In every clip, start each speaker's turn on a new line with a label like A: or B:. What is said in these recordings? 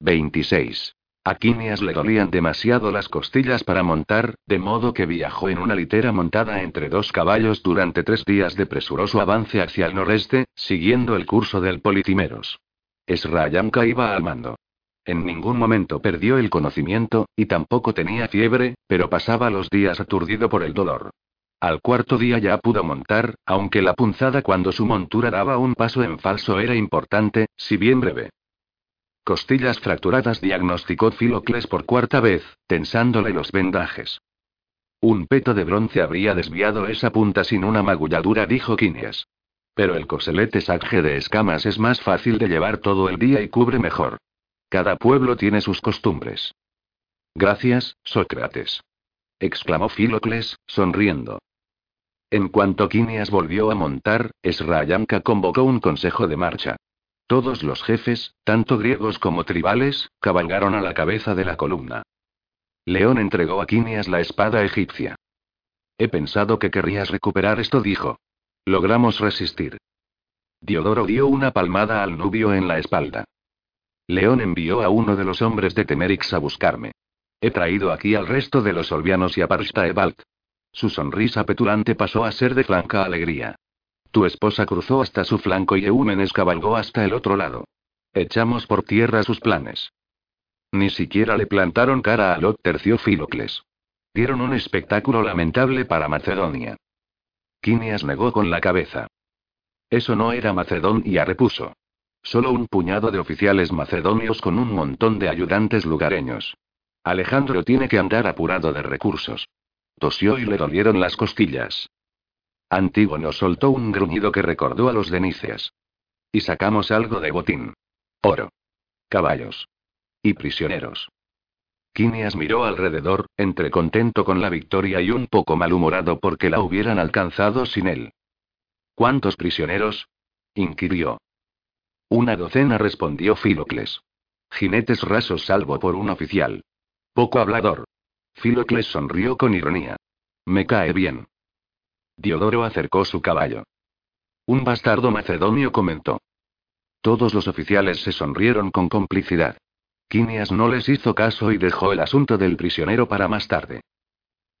A: 26. A Quinias le dolían demasiado las costillas para montar, de modo que viajó en una litera montada entre dos caballos durante tres días de presuroso avance hacia el noreste, siguiendo el curso del Politimeros. Esrayamka iba al mando. En ningún momento perdió el conocimiento, y tampoco tenía fiebre, pero pasaba los días aturdido por el dolor. Al cuarto día ya pudo montar, aunque la punzada cuando su montura daba un paso en falso era importante, si bien breve. Costillas fracturadas, diagnosticó Filocles por cuarta vez, tensándole los vendajes. Un peto de bronce habría desviado esa punta sin una magulladura, dijo Quinias. Pero el coselete sagje de escamas es más fácil de llevar todo el día y cubre mejor. Cada pueblo tiene sus costumbres. Gracias, Sócrates. exclamó Filocles, sonriendo. En cuanto Quinias volvió a montar, Esrayanka convocó un consejo de marcha. Todos los jefes, tanto griegos como tribales, cabalgaron a la cabeza de la columna. León entregó a Quinias la espada egipcia. He pensado que querrías recuperar esto, dijo. Logramos resistir. Diodoro dio una palmada al nubio en la espalda. León envió a uno de los hombres de Temerix a buscarme. He traído aquí al resto de los olvianos y a Parstaebalt. Su sonrisa petulante pasó a ser de franca alegría. Tu esposa cruzó hasta su flanco y Eúmenes cabalgó hasta el otro lado. Echamos por tierra sus planes. Ni siquiera le plantaron cara a Lot terció Filocles. Dieron un espectáculo lamentable para Macedonia. Quinias negó con la cabeza. Eso no era Macedonia, repuso. Solo un puñado de oficiales macedonios con un montón de ayudantes lugareños. Alejandro tiene que andar apurado de recursos. Tosió y le dolieron las costillas. Antígono soltó un gruñido que recordó a los de Níceas. Y sacamos algo de botín. Oro. Caballos. Y prisioneros. Quinias miró alrededor, entre contento con la victoria y un poco malhumorado porque la hubieran alcanzado sin él. ¿Cuántos prisioneros? inquirió. Una docena respondió Filocles. Jinetes rasos salvo por un oficial. Poco hablador. Filocles sonrió con ironía. Me cae bien. Diodoro acercó su caballo. Un bastardo macedonio comentó. Todos los oficiales se sonrieron con complicidad. Quinias no les hizo caso y dejó el asunto del prisionero para más tarde.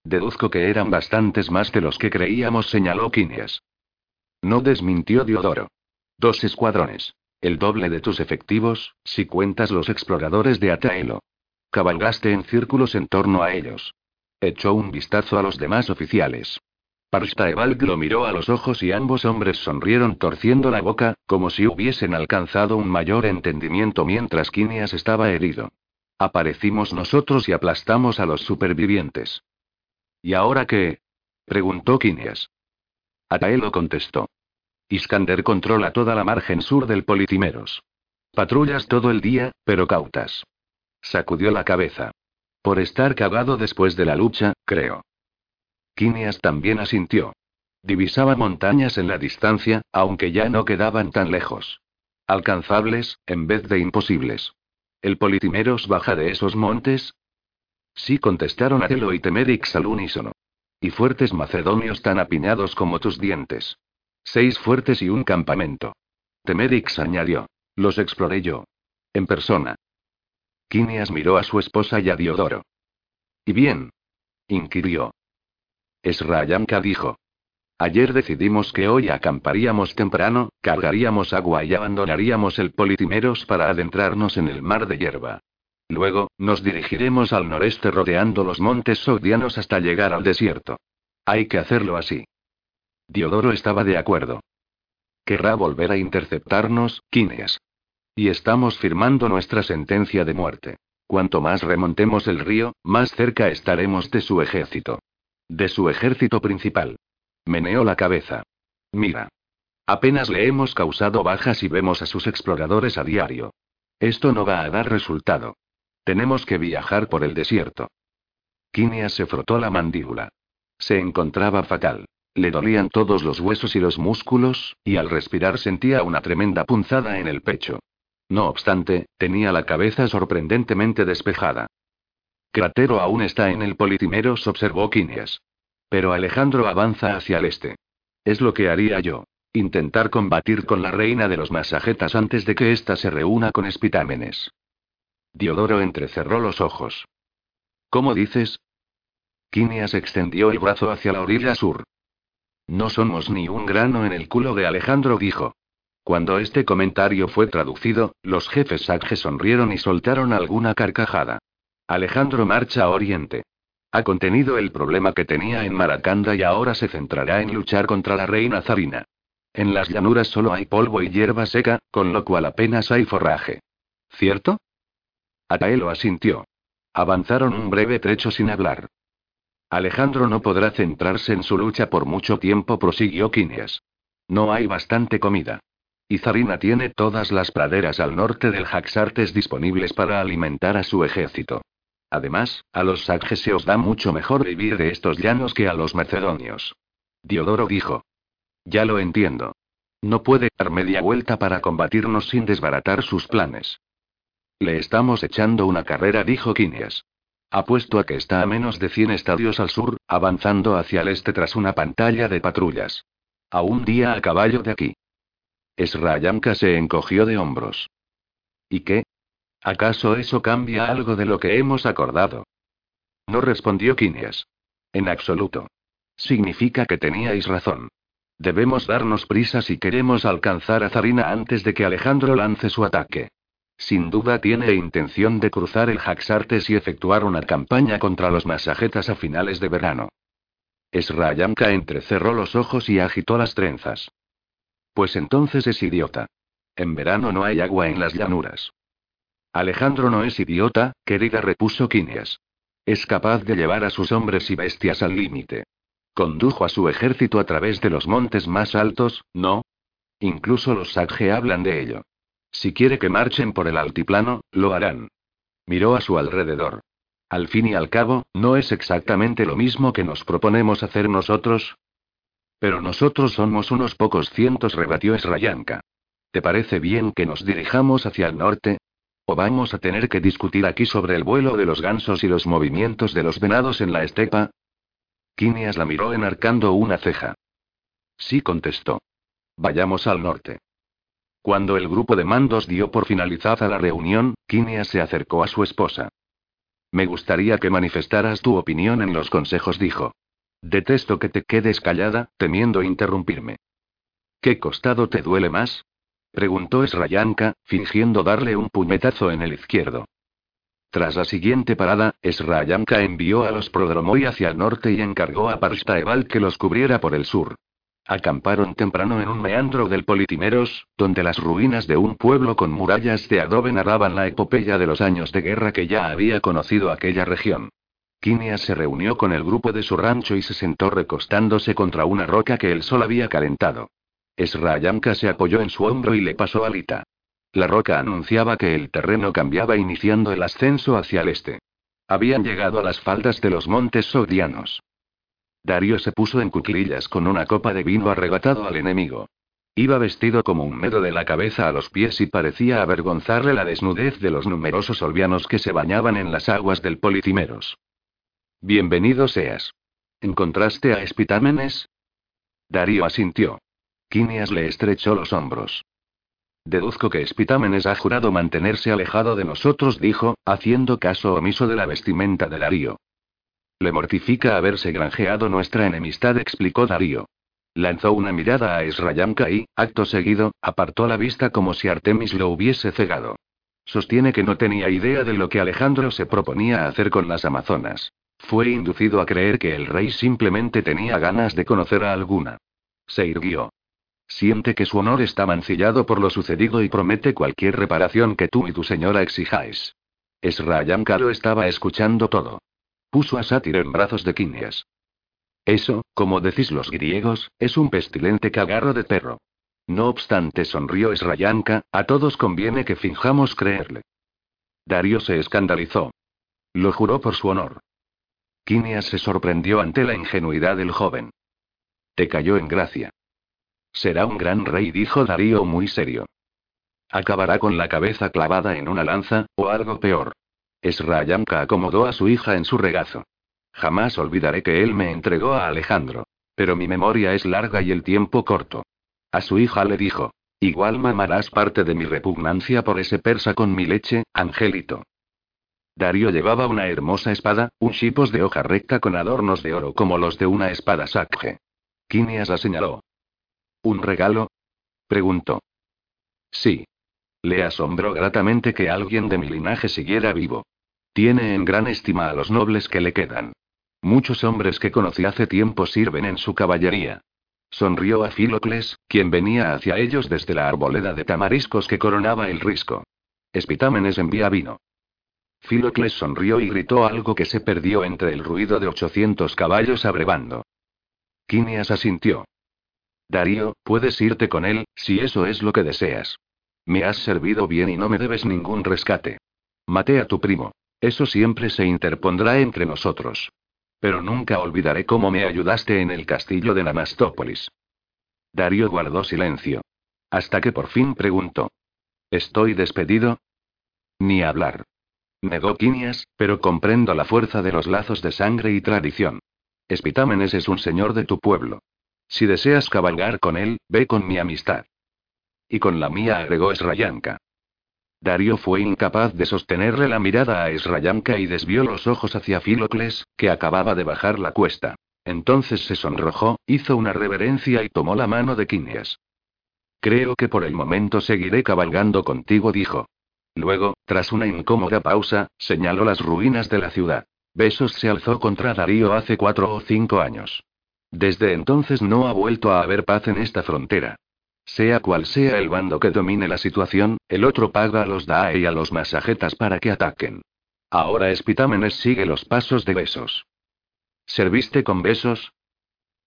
A: Deduzco que eran bastantes más de los que creíamos, señaló Quinias. No desmintió Diodoro. Dos escuadrones. El doble de tus efectivos, si cuentas los exploradores de Ataelo. Cabalgaste en círculos en torno a ellos. Echó un vistazo a los demás oficiales. Parstaevalk lo miró a los ojos y ambos hombres sonrieron torciendo la boca, como si hubiesen alcanzado un mayor entendimiento mientras Quinias estaba herido. Aparecimos nosotros y aplastamos a los supervivientes. ¿Y ahora qué? preguntó Quinias. Ataelo contestó. Iskander controla toda la margen sur del Politimeros. Patrullas todo el día, pero cautas. Sacudió la cabeza. Por estar cagado después de la lucha, creo. Quinias también asintió. Divisaba montañas en la distancia, aunque ya no quedaban tan lejos. Alcanzables, en vez de imposibles. ¿El Politimeros baja de esos montes? Sí, contestaron Atelo y Temerix al unísono. Y fuertes macedonios tan apiñados como tus dientes. Seis fuertes y un campamento. Temerix añadió. Los exploré yo. En persona. Quinias miró a su esposa y a Diodoro. ¿Y bien? inquirió. Esrayanka dijo. Ayer decidimos que hoy acamparíamos temprano, cargaríamos agua y abandonaríamos el Politimeros para adentrarnos en el mar de hierba. Luego, nos dirigiremos al noreste rodeando los montes sogdianos hasta llegar al desierto. Hay que hacerlo así. Diodoro estaba de acuerdo. Querrá volver a interceptarnos, Quinias. Y estamos firmando nuestra sentencia de muerte. Cuanto más remontemos el río, más cerca estaremos de su ejército. De su ejército principal. Meneó la cabeza. Mira. Apenas le hemos causado bajas y vemos a sus exploradores a diario. Esto no va a dar resultado. Tenemos que viajar por el desierto. Kinia se frotó la mandíbula. Se encontraba fatal. Le dolían todos los huesos y los músculos, y al respirar sentía una tremenda punzada en el pecho. No obstante, tenía la cabeza sorprendentemente despejada. Cratero aún está en el Politimeros, observó Quinias. Pero Alejandro avanza hacia el este. Es lo que haría yo. Intentar combatir con la reina de los masajetas antes de que ésta se reúna con espitámenes. Diodoro entrecerró los ojos. ¿Cómo dices? Quinias extendió el brazo hacia la orilla sur. No somos ni un grano en el culo de Alejandro, dijo. Cuando este comentario fue traducido, los jefes Sagge sonrieron y soltaron alguna carcajada. Alejandro marcha a Oriente. Ha contenido el problema que tenía en Maracanda y ahora se centrará en luchar contra la reina Zarina. En las llanuras solo hay polvo y hierba seca, con lo cual apenas hay forraje. ¿Cierto? Ataelo asintió. Avanzaron un breve trecho sin hablar. Alejandro no podrá centrarse en su lucha por mucho tiempo, prosiguió Quinias. No hay bastante comida. Y Zarina tiene todas las praderas al norte del Jaxartes disponibles para alimentar a su ejército. Además, a los Sagges se os da mucho mejor vivir de estos llanos que a los macedonios. Diodoro dijo. Ya lo entiendo. No puede dar media vuelta para combatirnos sin desbaratar sus planes. Le estamos echando una carrera, dijo Quinias. Apuesto a que está a menos de 100 estadios al sur, avanzando hacia el este tras una pantalla de patrullas. A un día a caballo de aquí. Esrayamka se encogió de hombros. ¿Y qué? ¿Acaso eso cambia algo de lo que hemos acordado? No respondió Quinias. En absoluto. Significa que teníais razón. Debemos darnos prisa si queremos alcanzar a Zarina antes de que Alejandro lance su ataque. Sin duda tiene intención de cruzar el Jaxartes y efectuar una campaña contra los masajetas a finales de verano. Esrayamka entrecerró los ojos y agitó las trenzas. Pues entonces es idiota. En verano no hay agua en las llanuras. Alejandro no es idiota, querida, repuso Quinias. Es capaz de llevar a sus hombres y bestias al límite. Condujo a su ejército a través de los montes más altos, ¿no? Incluso los Sagge hablan de ello. Si quiere que marchen por el altiplano, lo harán. Miró a su alrededor. Al fin y al cabo, ¿no es exactamente lo mismo que nos proponemos hacer nosotros? Pero nosotros somos unos pocos cientos, rebatió Esrayanka. ¿Te parece bien que nos dirijamos hacia el norte? ¿O vamos a tener que discutir aquí sobre el vuelo de los gansos y los movimientos de los venados en la estepa? Quinias la miró enarcando una ceja. Sí contestó. Vayamos al norte. Cuando el grupo de mandos dio por finalizada la reunión, Quinias se acercó a su esposa. Me gustaría que manifestaras tu opinión en los consejos, dijo. Detesto que te quedes callada, temiendo interrumpirme. ¿Qué costado te duele más? Preguntó Esrayanka, fingiendo darle un puñetazo en el izquierdo. Tras la siguiente parada, Esrayanka envió a los Prodromoi hacia el norte y encargó a Parstaeval que los cubriera por el sur. Acamparon temprano en un meandro del Politimeros, donde las ruinas de un pueblo con murallas de adobe narraban la epopeya de los años de guerra que ya había conocido aquella región. Quinias se reunió con el grupo de su rancho y se sentó recostándose contra una roca que el sol había calentado. Esrayamka se apoyó en su hombro y le pasó alita. La roca anunciaba que el terreno cambiaba iniciando el ascenso hacia el este. Habían llegado a las faldas de los montes sogdianos. Darío se puso en cuclillas con una copa de vino arrebatado al enemigo. Iba vestido como un medo de la cabeza a los pies y parecía avergonzarle la desnudez de los numerosos olvianos que se bañaban en las aguas del Policimeros. Bienvenido seas. ¿Encontraste a Espitámenes? Darío asintió. Quinias le estrechó los hombros. Deduzco que Espitámenes ha jurado mantenerse alejado de nosotros, dijo, haciendo caso omiso de la vestimenta de Darío. Le mortifica haberse granjeado nuestra enemistad, explicó Darío. Lanzó una mirada a Esrayamka y, acto seguido, apartó la vista como si Artemis lo hubiese cegado. Sostiene que no tenía idea de lo que Alejandro se proponía hacer con las Amazonas. Fue inducido a creer que el rey simplemente tenía ganas de conocer a alguna. Se irguió. Siente que su honor está mancillado por lo sucedido y promete cualquier reparación que tú y tu señora exijáis. Esrayamka lo estaba escuchando todo. Puso a Sátir en brazos de Quinias. Eso, como decís los griegos, es un pestilente cagarro de perro. No obstante, sonrió Esrayanka, a todos conviene que finjamos creerle. Darío se escandalizó. Lo juró por su honor. Quinias se sorprendió ante la ingenuidad del joven. Te cayó en gracia. Será un gran rey, dijo Darío muy serio. Acabará con la cabeza clavada en una lanza, o algo peor. Esrayanka acomodó a su hija en su regazo. Jamás olvidaré que él me entregó a Alejandro. Pero mi memoria es larga y el tiempo corto. A su hija le dijo. Igual mamarás parte de mi repugnancia por ese persa con mi leche, Angelito. Darío llevaba una hermosa espada, un chipos de hoja recta con adornos de oro como los de una espada sacje. Quinias la señaló. ¿Un regalo? preguntó. Sí. Le asombró gratamente que alguien de mi linaje siguiera vivo. Tiene en gran estima a los nobles que le quedan. Muchos hombres que conocí hace tiempo sirven en su caballería. Sonrió a Filocles, quien venía hacia ellos desde la arboleda de tamariscos que coronaba el risco. Espitámenes envía vino. Filocles sonrió y gritó algo que se perdió entre el ruido de ochocientos caballos abrevando. Quinias asintió. Darío, puedes irte con él, si eso es lo que deseas. Me has servido bien y no me debes ningún rescate. Maté a tu primo. Eso siempre se interpondrá entre nosotros. Pero nunca olvidaré cómo me ayudaste en el castillo de Namastópolis. Darío guardó silencio. Hasta que por fin preguntó. ¿Estoy despedido? Ni hablar. Negó Quinias, pero comprendo la fuerza de los lazos de sangre y tradición. Espitámenes es un señor de tu pueblo. Si deseas cabalgar con él, ve con mi amistad. Y con la mía agregó Esrayanka. Darío fue incapaz de sostenerle la mirada a Esrayanka y desvió los ojos hacia Filocles, que acababa de bajar la cuesta. Entonces se sonrojó, hizo una reverencia y tomó la mano de Quinias. Creo que por el momento seguiré cabalgando contigo, dijo. Luego, tras una incómoda pausa, señaló las ruinas de la ciudad. Besos se alzó contra Darío hace cuatro o cinco años. Desde entonces no ha vuelto a haber paz en esta frontera. Sea cual sea el bando que domine la situación, el otro paga a los Dae y a los masajetas para que ataquen. Ahora Espitámenes sigue los pasos de Besos. ¿Serviste con Besos?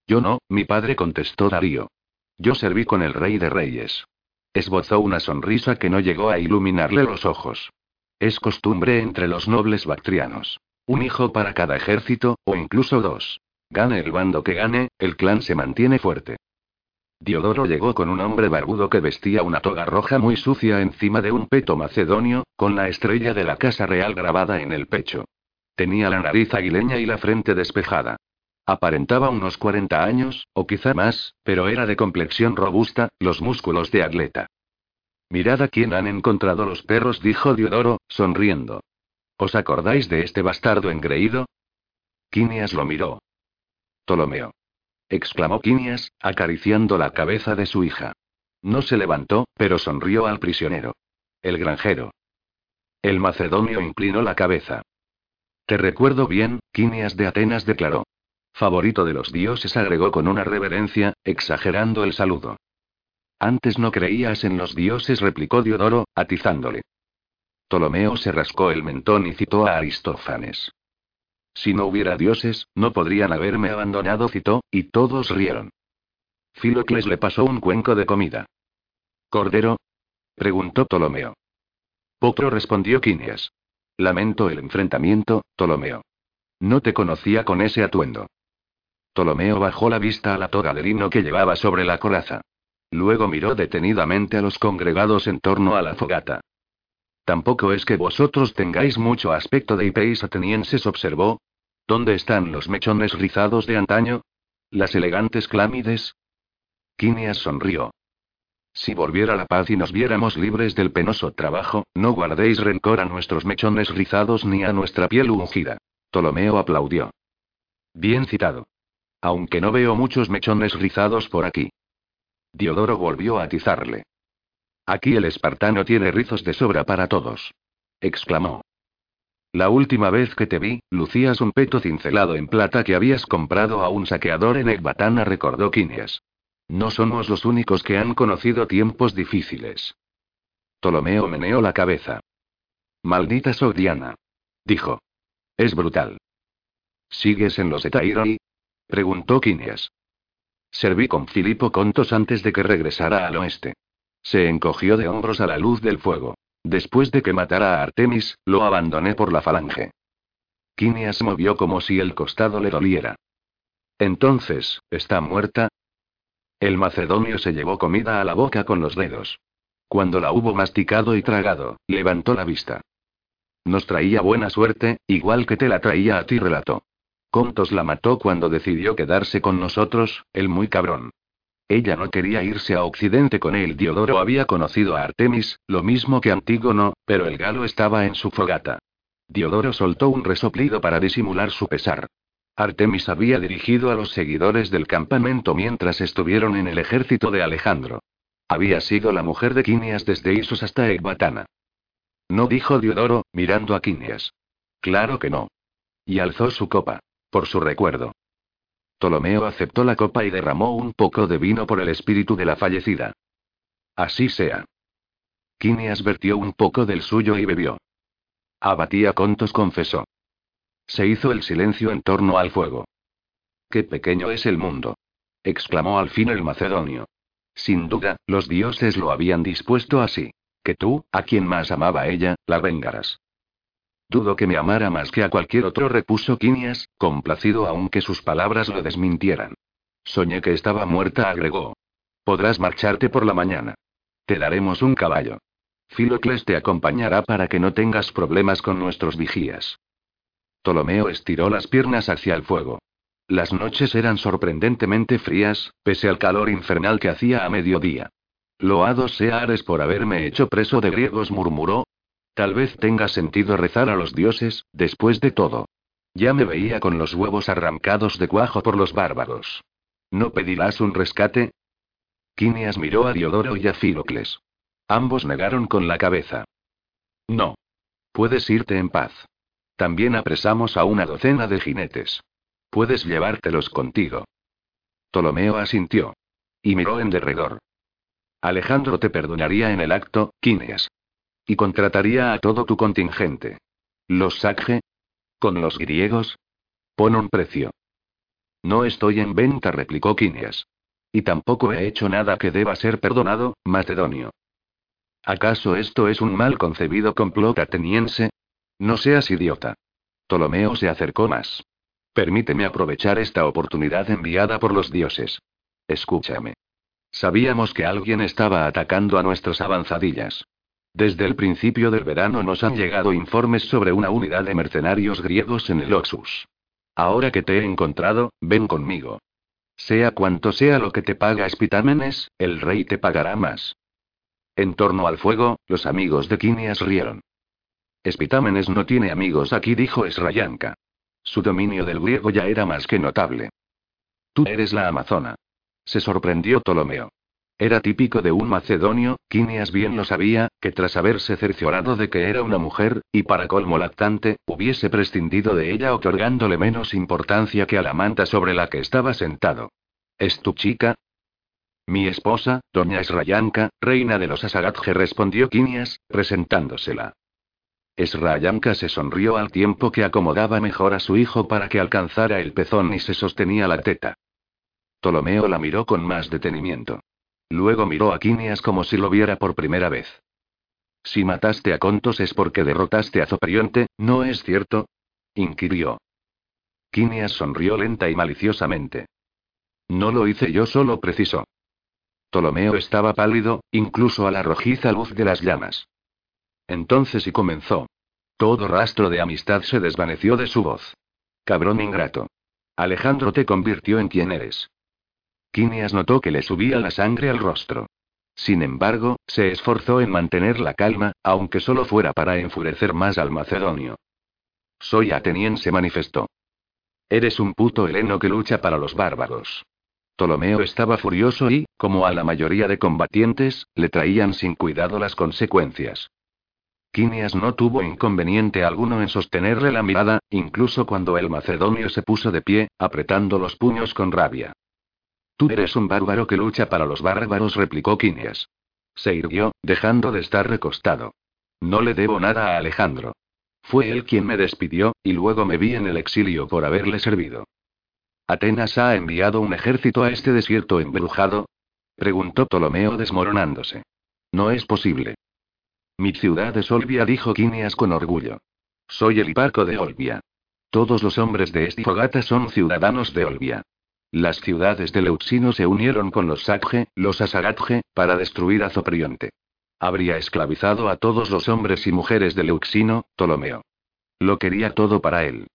A: Yo no, mi padre contestó Darío. Yo serví con el rey de reyes. Esbozó una sonrisa que no llegó a iluminarle los ojos. Es costumbre entre los nobles bactrianos. Un hijo para cada ejército, o incluso dos. Gane el bando que gane, el clan se mantiene fuerte. Diodoro llegó con un hombre barbudo que vestía una toga roja muy sucia encima de un peto macedonio, con la estrella de la casa real grabada en el pecho. Tenía la nariz aguileña y la frente despejada. Aparentaba unos 40 años, o quizá más, pero era de complexión robusta, los músculos de atleta. Mirad a quién han encontrado los perros, dijo Diodoro, sonriendo. ¿Os acordáis de este bastardo engreído? Quinias lo miró. Ptolomeo exclamó Quinias, acariciando la cabeza de su hija. No se levantó, pero sonrió al prisionero. El granjero. El macedonio inclinó la cabeza. Te recuerdo bien, Quinias de Atenas declaró. Favorito de los dioses agregó con una reverencia, exagerando el saludo. Antes no creías en los dioses, replicó Diodoro, atizándole. Ptolomeo se rascó el mentón y citó a Aristófanes. Si no hubiera dioses, no podrían haberme abandonado, citó, y todos rieron. Filocles le pasó un cuenco de comida. ¿Cordero? preguntó Ptolomeo. Potro respondió Quinias. Lamento el enfrentamiento, Ptolomeo. No te conocía con ese atuendo. Ptolomeo bajó la vista a la toga de lino que llevaba sobre la coraza. Luego miró detenidamente a los congregados en torno a la fogata. Tampoco es que vosotros tengáis mucho aspecto de hipeis atenienses, observó. ¿Dónde están los mechones rizados de antaño? ¿Las elegantes clámides? Quinias sonrió. Si volviera la paz y nos viéramos libres del penoso trabajo, no guardéis rencor a nuestros mechones rizados ni a nuestra piel ungida. Ptolomeo aplaudió. Bien citado. Aunque no veo muchos mechones rizados por aquí. Diodoro volvió a atizarle. Aquí el espartano tiene rizos de sobra para todos. exclamó. La última vez que te vi, lucías un peto cincelado en plata que habías comprado a un saqueador en Ecbatana, recordó Quinias. No somos los únicos que han conocido tiempos difíciles. Ptolomeo meneó la cabeza. Maldita Sogdiana. Dijo. Es brutal. ¿Sigues en los Etairoi? preguntó Quinias. Serví con Filipo Contos antes de que regresara al oeste. Se encogió de hombros a la luz del fuego. Después de que matara a Artemis, lo abandoné por la falange. Quinias movió como si el costado le doliera. Entonces, ¿está muerta? El macedonio se llevó comida a la boca con los dedos. Cuando la hubo masticado y tragado, levantó la vista. Nos traía buena suerte, igual que te la traía a ti, relató. Contos la mató cuando decidió quedarse con nosotros, el muy cabrón. Ella no quería irse a Occidente con él. Diodoro había conocido a Artemis, lo mismo que Antígono, pero el galo estaba en su fogata. Diodoro soltó un resoplido para disimular su pesar. Artemis había dirigido a los seguidores del campamento mientras estuvieron en el ejército de Alejandro. Había sido la mujer de Quinias desde Isos hasta Ecbatana. No dijo Diodoro, mirando a Quinias. Claro que no. Y alzó su copa. Por su recuerdo. Ptolomeo aceptó la copa y derramó un poco de vino por el espíritu de la fallecida. Así sea. Quinias vertió un poco del suyo y bebió. Abatía Contos confesó. Se hizo el silencio en torno al fuego. Qué pequeño es el mundo. exclamó al fin el macedonio. Sin duda, los dioses lo habían dispuesto así. Que tú, a quien más amaba ella, la vengarás. Dudo que me amara más que a cualquier otro, repuso Quinias, complacido aunque sus palabras lo desmintieran. Soñé que estaba muerta, agregó. Podrás marcharte por la mañana. Te daremos un caballo. Filocles te acompañará para que no tengas problemas con nuestros vigías. Ptolomeo estiró las piernas hacia el fuego. Las noches eran sorprendentemente frías, pese al calor infernal que hacía a mediodía. Loado sea Ares por haberme hecho preso de griegos, murmuró, Tal vez tenga sentido rezar a los dioses, después de todo. Ya me veía con los huevos arrancados de cuajo por los bárbaros. ¿No pedirás un rescate? Quinias miró a Diodoro y a Filocles. Ambos negaron con la cabeza. No. Puedes irte en paz. También apresamos a una docena de jinetes. Puedes llevártelos contigo. Ptolomeo asintió. Y miró en derredor. Alejandro te perdonaría en el acto, Quinias. Y contrataría a todo tu contingente. ¿Los Sacje? ¿Con los griegos? Pon un precio. No estoy en venta, replicó Quinias. Y tampoco he hecho nada que deba ser perdonado, Macedonio. ¿Acaso esto es un mal concebido complot ateniense? No seas idiota. Ptolomeo se acercó más. Permíteme aprovechar esta oportunidad enviada por los dioses. Escúchame. Sabíamos que alguien estaba atacando a nuestras avanzadillas. Desde el principio del verano nos han llegado informes sobre una unidad de mercenarios griegos en el Oxus. Ahora que te he encontrado, ven conmigo. Sea cuanto sea lo que te paga Espitámenes, el rey te pagará más. En torno al fuego, los amigos de Quinias rieron. Espitámenes no tiene amigos aquí, dijo Esrayanka. Su dominio del griego ya era más que notable. Tú eres la amazona. Se sorprendió Ptolomeo. Era típico de un macedonio, Quinias bien lo sabía, que tras haberse cerciorado de que era una mujer, y para colmo lactante, hubiese prescindido de ella otorgándole menos importancia que a la manta sobre la que estaba sentado. ¿Es tu chica? Mi esposa, doña Esrayanka, reina de los Asagatje, respondió Quinias, presentándosela. Esrayanka se sonrió al tiempo que acomodaba mejor a su hijo para que alcanzara el pezón y se sostenía la teta. Ptolomeo la miró con más detenimiento. Luego miró a Quinias como si lo viera por primera vez. Si mataste a Contos es porque derrotaste a Zoprionte, ¿no es cierto? inquirió. Quinias sonrió lenta y maliciosamente. No lo hice yo solo, precisó. Ptolomeo estaba pálido, incluso a la rojiza luz de las llamas. Entonces y comenzó. Todo rastro de amistad se desvaneció de su voz. Cabrón ingrato. Alejandro te convirtió en quien eres. Quinias notó que le subía la sangre al rostro. Sin embargo, se esforzó en mantener la calma, aunque solo fuera para enfurecer más al macedonio. Soy ateniense, manifestó. Eres un puto heleno que lucha para los bárbaros. Ptolomeo estaba furioso y, como a la mayoría de combatientes, le traían sin cuidado las consecuencias. Quinias no tuvo inconveniente alguno en sostenerle la mirada, incluso cuando el macedonio se puso de pie, apretando los puños con rabia. Tú eres un bárbaro que lucha para los bárbaros, replicó Quinias. Se irguió, dejando de estar recostado. No le debo nada a Alejandro. Fue él quien me despidió, y luego me vi en el exilio por haberle servido. ¿Atenas ha enviado un ejército a este desierto embrujado? preguntó Ptolomeo desmoronándose. No es posible. Mi ciudad es Olbia, dijo Quinias con orgullo. Soy el hiparco de Olbia. Todos los hombres de Estifogata son ciudadanos de Olbia. Las ciudades de Leuxino se unieron con los Sakje, los Asagatje, para destruir a Zoprionte. Habría esclavizado a todos los hombres y mujeres de Leuxino, Ptolomeo. Lo quería todo para él.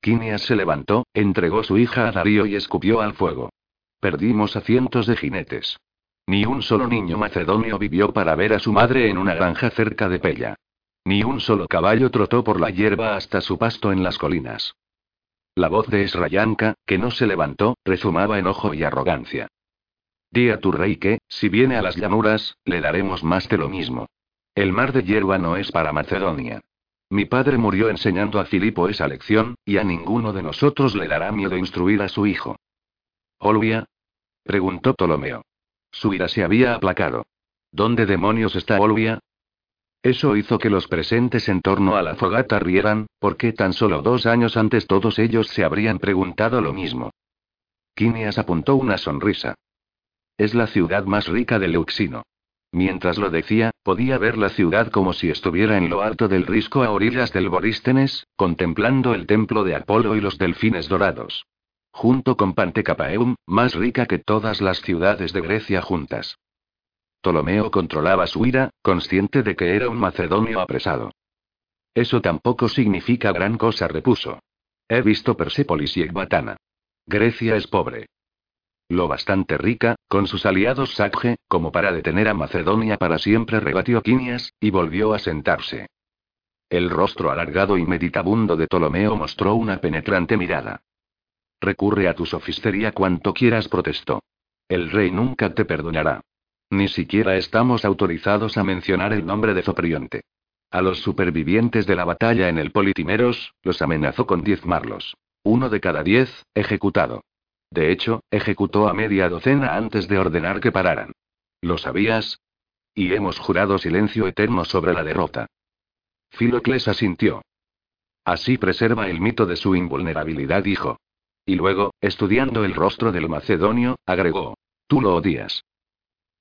A: Quinias se levantó, entregó su hija a Darío y escupió al fuego. Perdimos a cientos de jinetes. Ni un solo niño macedonio vivió para ver a su madre en una granja cerca de Pella. Ni un solo caballo trotó por la hierba hasta su pasto en las colinas. La voz de Esrayanka, que no se levantó, rezumaba enojo y arrogancia. Di a tu rey que, si viene a las llanuras, le daremos más de lo mismo. El mar de hierba no es para Macedonia. Mi padre murió enseñando a Filipo esa lección, y a ninguno de nosotros le dará miedo instruir a su hijo. ¿Olvia? preguntó Ptolomeo. Su ira se había aplacado. ¿Dónde demonios está Olvia? Eso hizo que los presentes en torno a la fogata rieran, porque tan solo dos años antes todos ellos se habrían preguntado lo mismo. Quinias apuntó una sonrisa. Es la ciudad más rica de Leuxino. Mientras lo decía, podía ver la ciudad como si estuviera en lo alto del risco a orillas del Borístenes, contemplando el templo de Apolo y los delfines dorados. Junto con Pantecapaeum, más rica que todas las ciudades de Grecia juntas. Ptolomeo controlaba su ira, consciente de que era un macedonio apresado. Eso tampoco significa gran cosa, repuso. He visto Persépolis y Ecbatana. Grecia es pobre lo bastante rica, con sus aliados Sakje, como para detener a Macedonia para siempre, rebatió Quinias, y volvió a sentarse. El rostro alargado y meditabundo de Ptolomeo mostró una penetrante mirada. Recurre a tu sofistería cuanto quieras, protestó. El rey nunca te perdonará. Ni siquiera estamos autorizados a mencionar el nombre de Zoprionte. A los supervivientes de la batalla en el Politimeros, los amenazó con diezmarlos. Uno de cada diez, ejecutado. De hecho, ejecutó a media docena antes de ordenar que pararan. ¿Lo sabías? Y hemos jurado silencio eterno sobre la derrota. Filocles asintió. Así preserva el mito de su invulnerabilidad, dijo. Y luego, estudiando el rostro del macedonio, agregó. Tú lo odias.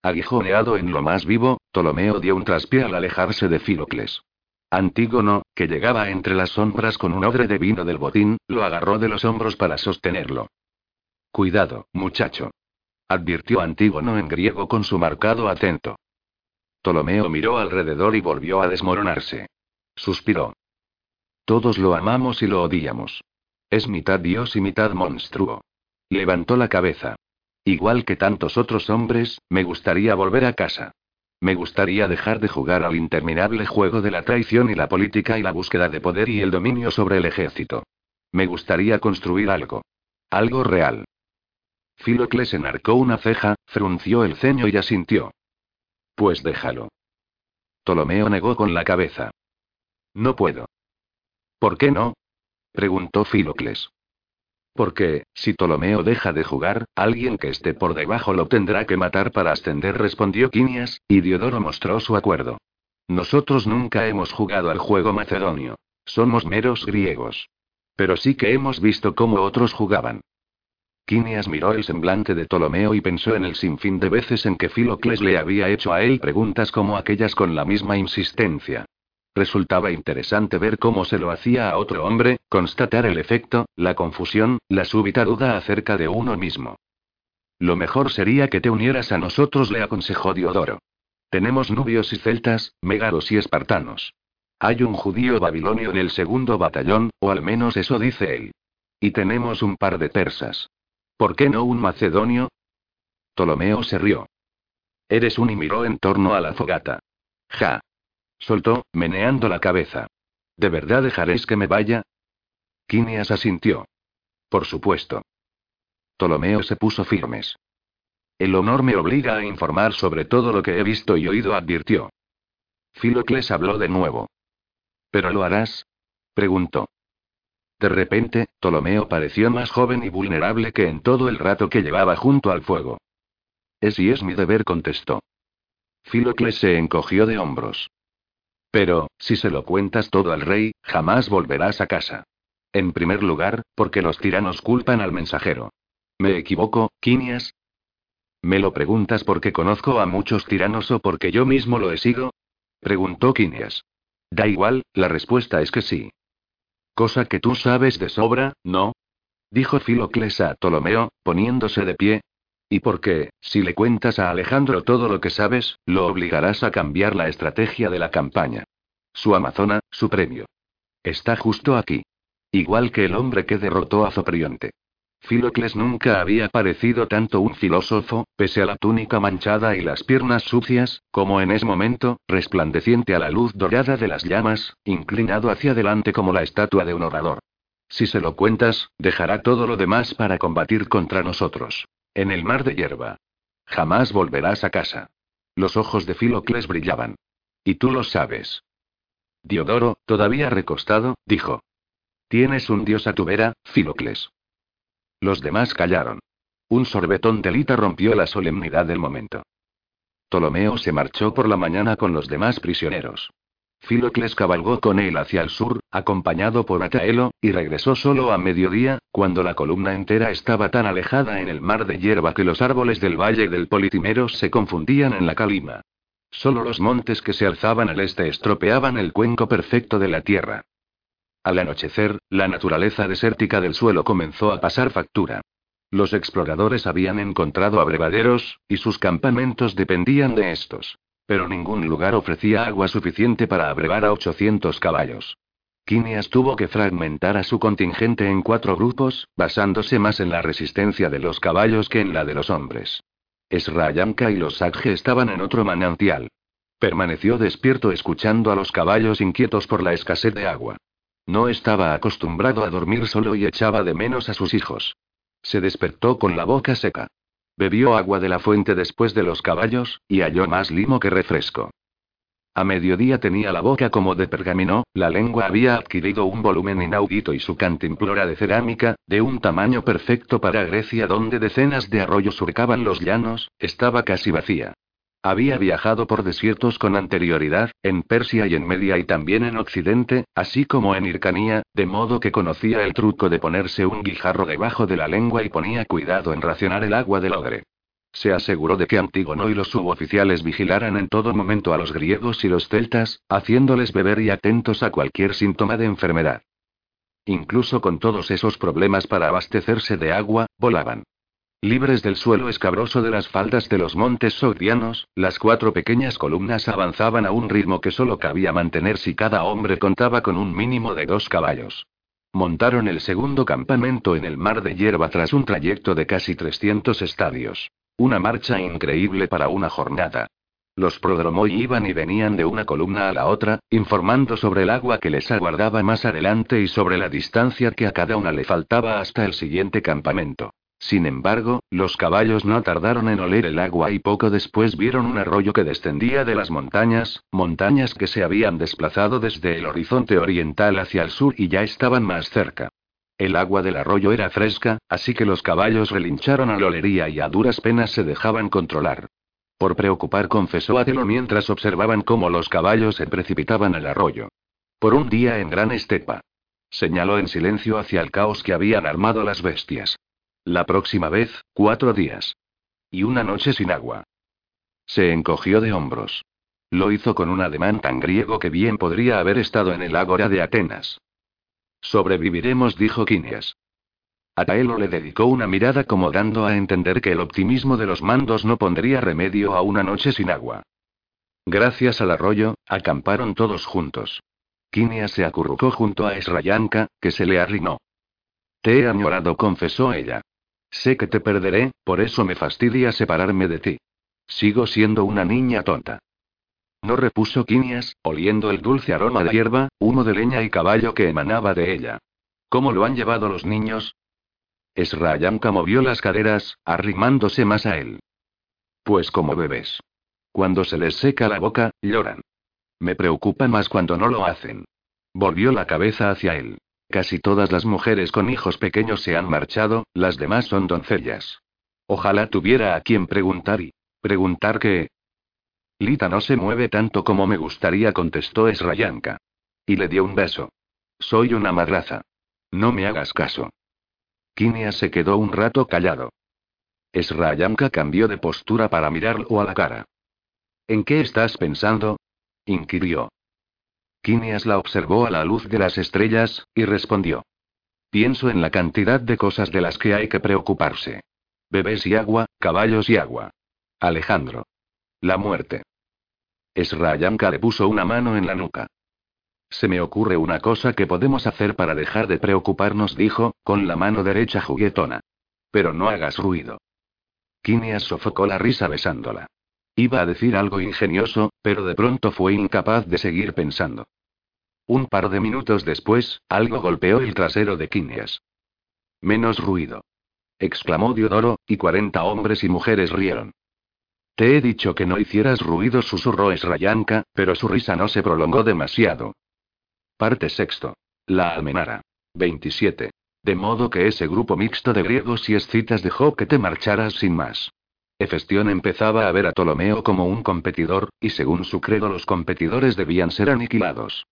A: Aguijoneado en lo más vivo, Ptolomeo dio un traspié al alejarse de Filocles. Antígono, que llegaba entre las sombras con un odre de vino del botín, lo agarró de los hombros para sostenerlo. Cuidado, muchacho. Advirtió Antígono en griego con su marcado acento. Ptolomeo miró alrededor y volvió a desmoronarse. Suspiró. Todos lo amamos y lo odiamos. Es mitad dios y mitad monstruo. Levantó la cabeza. Igual que tantos otros hombres, me gustaría volver a casa. Me gustaría dejar de jugar al interminable juego de la traición y la política y la búsqueda de poder y el dominio sobre el ejército. Me gustaría construir algo. Algo real. Filocles enarcó una ceja, frunció el ceño y asintió. Pues déjalo. Ptolomeo negó con la cabeza. No puedo. ¿Por qué no? preguntó Filocles. Porque, si Ptolomeo deja de jugar, alguien que esté por debajo lo tendrá que matar para ascender, respondió Quinias, y Diodoro mostró su acuerdo. Nosotros nunca hemos jugado al juego macedonio. Somos meros griegos. Pero sí que hemos visto cómo otros jugaban. Quinias miró el semblante de Ptolomeo y pensó en el sinfín de veces en que Filocles le había hecho a él preguntas como aquellas con la misma insistencia. Resultaba interesante ver cómo se lo hacía a otro hombre, constatar el efecto, la confusión, la súbita duda acerca de uno mismo. Lo mejor sería que te unieras a nosotros, le aconsejó Diodoro. Tenemos nubios y celtas, megaros y espartanos. Hay un judío babilonio en el segundo batallón, o al menos eso dice él. Y tenemos un par de persas. ¿Por qué no un macedonio? Ptolomeo se rió. Eres un y miró en torno a la fogata. Ja. Soltó, meneando la cabeza. ¿De verdad dejaréis que me vaya? Quinias asintió. Por supuesto. Ptolomeo se puso firmes. El honor me obliga a informar sobre todo lo que he visto y oído, advirtió. Filocles habló de nuevo. ¿Pero lo harás? preguntó. De repente, Ptolomeo pareció más joven y vulnerable que en todo el rato que llevaba junto al fuego. Es y es mi deber, contestó. Filocles se encogió de hombros. Pero, si se lo cuentas todo al rey, jamás volverás a casa. En primer lugar, porque los tiranos culpan al mensajero. ¿Me equivoco, Quinias? ¿Me lo preguntas porque conozco a muchos tiranos o porque yo mismo lo he sido? Preguntó Quinias. Da igual, la respuesta es que sí. Cosa que tú sabes de sobra, ¿no? Dijo Filocles a Ptolomeo, poniéndose de pie. Y porque, si le cuentas a Alejandro todo lo que sabes, lo obligarás a cambiar la estrategia de la campaña. Su amazona, su premio. Está justo aquí. Igual que el hombre que derrotó a Zoprionte. Filocles nunca había parecido tanto un filósofo, pese a la túnica manchada y las piernas sucias, como en ese momento, resplandeciente a la luz dorada de las llamas, inclinado hacia adelante como la estatua de un orador. Si se lo cuentas, dejará todo lo demás para combatir contra nosotros. En el mar de hierba. Jamás volverás a casa. Los ojos de Filocles brillaban. Y tú lo sabes. Diodoro, todavía recostado, dijo. Tienes un dios a tu vera, Filocles. Los demás callaron. Un sorbetón de lita rompió la solemnidad del momento. Ptolomeo se marchó por la mañana con los demás prisioneros. Filocles cabalgó con él hacia el sur, acompañado por Ataelo, y regresó solo a mediodía, cuando la columna entera estaba tan alejada en el mar de hierba que los árboles del valle del Politimero se confundían en la calima. Solo los montes que se alzaban al este estropeaban el cuenco perfecto de la tierra. Al anochecer, la naturaleza desértica del suelo comenzó a pasar factura. Los exploradores habían encontrado abrevaderos, y sus campamentos dependían de estos. Pero ningún lugar ofrecía agua suficiente para abrevar a 800 caballos. Quinias tuvo que fragmentar a su contingente en cuatro grupos, basándose más en la resistencia de los caballos que en la de los hombres. Esrayanka y los Sagge estaban en otro manantial. Permaneció despierto escuchando a los caballos inquietos por la escasez de agua. No estaba acostumbrado a dormir solo y echaba de menos a sus hijos. Se despertó con la boca seca. Bebió agua de la fuente después de los caballos, y halló más limo que refresco. A mediodía tenía la boca como de pergamino, la lengua había adquirido un volumen inaudito y su cantimplora de cerámica, de un tamaño perfecto para Grecia donde decenas de arroyos surcaban los llanos, estaba casi vacía. Había viajado por desiertos con anterioridad, en Persia y en Media y también en Occidente, así como en Hircania, de modo que conocía el truco de ponerse un guijarro debajo de la lengua y ponía cuidado en racionar el agua del odre. Se aseguró de que Antígono y los suboficiales vigilaran en todo momento a los griegos y los celtas, haciéndoles beber y atentos a cualquier síntoma de enfermedad. Incluso con todos esos problemas para abastecerse de agua, volaban. Libres del suelo escabroso de las faldas de los montes sogdianos, las cuatro pequeñas columnas avanzaban a un ritmo que solo cabía mantener si cada hombre contaba con un mínimo de dos caballos. Montaron el segundo campamento en el mar de hierba tras un trayecto de casi 300 estadios. Una marcha increíble para una jornada. Los prodromoi iban y venían de una columna a la otra, informando sobre el agua que les aguardaba más adelante y sobre la distancia que a cada una le faltaba hasta el siguiente campamento. Sin embargo, los caballos no tardaron en oler el agua y poco después vieron un arroyo que descendía de las montañas, montañas que se habían desplazado desde el horizonte oriental hacia el sur y ya estaban más cerca. El agua del arroyo era fresca, así que los caballos relincharon a la olería y a duras penas se dejaban controlar. Por preocupar confesó Atelo mientras observaban cómo los caballos se precipitaban al arroyo. Por un día en gran estepa. Señaló en silencio hacia el caos que habían armado las bestias. La próxima vez, cuatro días. Y una noche sin agua. Se encogió de hombros. Lo hizo con un ademán tan griego que bien podría haber estado en el ágora de Atenas. Sobreviviremos, dijo Quinias. Ataelo le dedicó una mirada como dando a entender que el optimismo de los mandos no pondría remedio a una noche sin agua. Gracias al arroyo, acamparon todos juntos. Quinias se acurrucó junto a Esrayanka, que se le arrimó. Te he añorado, confesó ella. Sé que te perderé, por eso me fastidia separarme de ti. Sigo siendo una niña tonta. No repuso Quinias, oliendo el dulce aroma de hierba, humo de leña y caballo que emanaba de ella. ¿Cómo lo han llevado los niños? Esrayanka movió las caderas, arrimándose más a él. Pues como bebés. Cuando se les seca la boca, lloran. Me preocupa más cuando no lo hacen. Volvió la cabeza hacia él. Casi todas las mujeres con hijos pequeños se han marchado, las demás son doncellas. Ojalá tuviera a quien preguntar y... ¿Preguntar qué? Lita no se mueve tanto como me gustaría, contestó Esrayanka. Y le dio un beso. Soy una madraza. No me hagas caso. Kinia se quedó un rato callado. Esrayanka cambió de postura para mirarlo a la cara. ¿En qué estás pensando? inquirió. Kinias la observó a la luz de las estrellas, y respondió. Pienso en la cantidad de cosas de las que hay que preocuparse. Bebés y agua, caballos y agua. Alejandro. La muerte. Esrayanka le puso una mano en la nuca. Se me ocurre una cosa que podemos hacer para dejar de preocuparnos, dijo, con la mano derecha juguetona. Pero no hagas ruido. Kinias sofocó la risa besándola. Iba a decir algo ingenioso, pero de pronto fue incapaz de seguir pensando. Un par de minutos después, algo golpeó el trasero de Kinias. Menos ruido. exclamó Diodoro, y cuarenta hombres y mujeres rieron. Te he dicho que no hicieras ruido, susurró Esrayanka, pero su risa no se prolongó demasiado. Parte sexto. La Almenara. 27. De modo que ese grupo mixto de griegos y escitas dejó que te marcharas sin más. Hefestión empezaba a ver a Ptolomeo como un competidor, y según su credo los competidores debían ser aniquilados.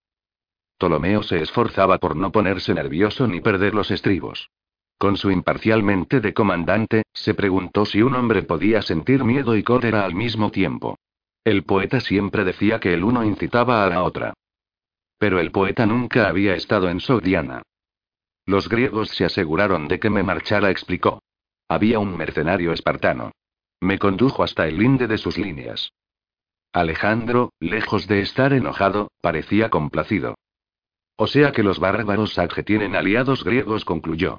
A: Ptolomeo se esforzaba por no ponerse nervioso ni perder los estribos. Con su imparcialmente de comandante, se preguntó si un hombre podía sentir miedo y cólera al mismo tiempo. El poeta siempre decía que el uno incitaba a la otra. Pero el poeta nunca había estado en Sogdiana. Los griegos se aseguraron de que me marchara, explicó. Había un mercenario espartano. Me condujo hasta el linde de sus líneas. Alejandro, lejos de estar enojado, parecía complacido. O sea que los bárbaros Sagge tienen aliados griegos, concluyó.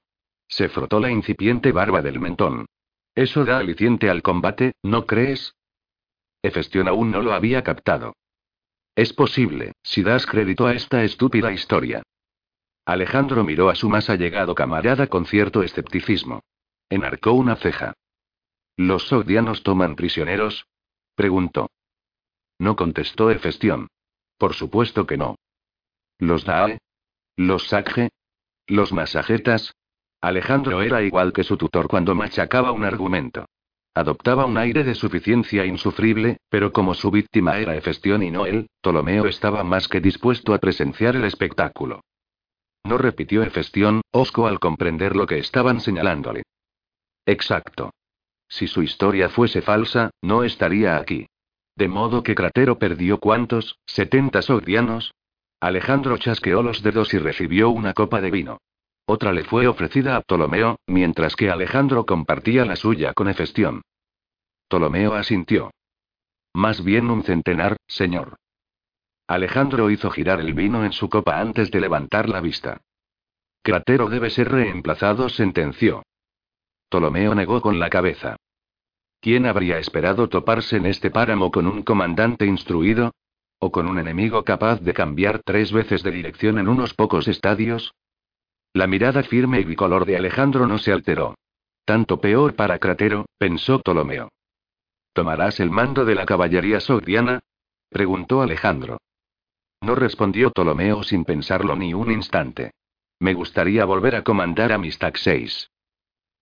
A: Se frotó la incipiente barba del mentón. Eso da aliciente al combate, ¿no crees? Efestión aún no lo había captado. Es posible, si das crédito a esta estúpida historia. Alejandro miró a su más allegado camarada con cierto escepticismo. Enarcó una ceja. ¿Los sogdianos toman prisioneros? preguntó. No contestó Efestión. Por supuesto que no. ¿Los Dae? ¿Los Sagge? ¿Los Masajetas? Alejandro era igual que su tutor cuando machacaba un argumento. Adoptaba un aire de suficiencia insufrible, pero como su víctima era Efestión y no él, Ptolomeo estaba más que dispuesto a presenciar el espectáculo. No repitió Efestión, osco al comprender lo que estaban señalándole. Exacto. Si su historia fuese falsa, no estaría aquí. De modo que Cratero perdió cuántos, setenta sogdianos. Alejandro chasqueó los dedos y recibió una copa de vino. Otra le fue ofrecida a Ptolomeo, mientras que Alejandro compartía la suya con Efestión. Ptolomeo asintió. Más bien un centenar, señor. Alejandro hizo girar el vino en su copa antes de levantar la vista. Cratero debe ser reemplazado, sentenció. Ptolomeo negó con la cabeza. ¿Quién habría esperado toparse en este páramo con un comandante instruido? ¿O con un enemigo capaz de cambiar tres veces de dirección en unos pocos estadios? La mirada firme y bicolor de Alejandro no se alteró. Tanto peor para Cratero, pensó Ptolomeo. ¿Tomarás el mando de la caballería sogdiana? preguntó Alejandro. No respondió Ptolomeo sin pensarlo ni un instante. Me gustaría volver a comandar a mis taxeis.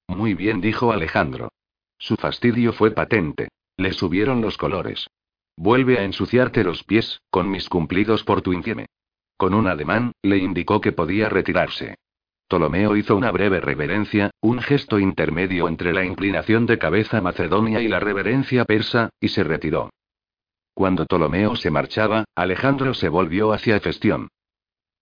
A: Muy bien, dijo Alejandro. Su fastidio fue patente. Le subieron los colores. Vuelve a ensuciarte los pies, con mis cumplidos por tu infieme. Con un ademán, le indicó que podía retirarse. Ptolomeo hizo una breve reverencia, un gesto intermedio entre la inclinación de cabeza macedonia y la reverencia persa, y se retiró. Cuando Ptolomeo se marchaba, Alejandro se volvió hacia Efestión.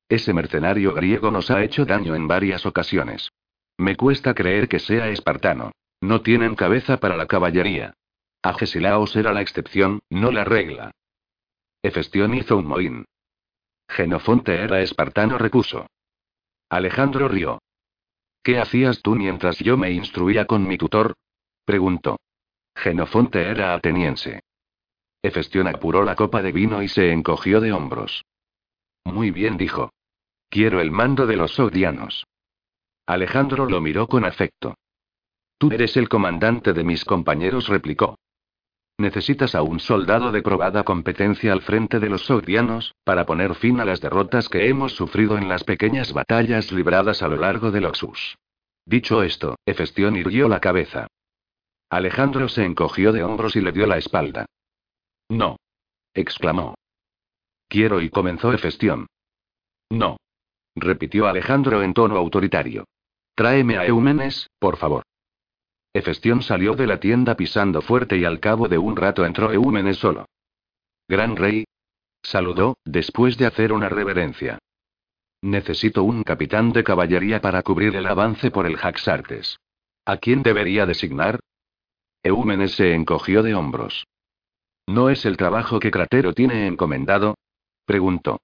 A: Ese mercenario griego nos ha hecho daño en varias ocasiones. Me cuesta creer que sea espartano. No tienen cabeza para la caballería. Agesilaos era la excepción, no la regla. Efestión hizo un mohín. Genofonte era espartano, repuso. Alejandro rió. ¿Qué hacías tú mientras yo me instruía con mi tutor? preguntó. Genofonte era ateniense. Efestión apuró la copa de vino y se encogió de hombros. Muy bien, dijo. Quiero el mando de los sogdianos. Alejandro lo miró con afecto. Tú eres el comandante de mis compañeros, replicó. Necesitas a un soldado de probada competencia al frente de los sogdianos, para poner fin a las derrotas que hemos sufrido en las pequeñas batallas libradas a lo largo del Oxus. Dicho esto, Efestión irguió la cabeza. Alejandro se encogió de hombros y le dio la espalda. No. exclamó. Quiero y comenzó Efestión. No. repitió Alejandro en tono autoritario. Tráeme a Eumenes, por favor. Efestión salió de la tienda pisando fuerte y al cabo de un rato entró Eumenes solo. Gran rey. Saludó, después de hacer una reverencia. Necesito un capitán de caballería para cubrir el avance por el Jaxartes. ¿A quién debería designar? Eúmenes se encogió de hombros. ¿No es el trabajo que Cratero tiene encomendado? preguntó.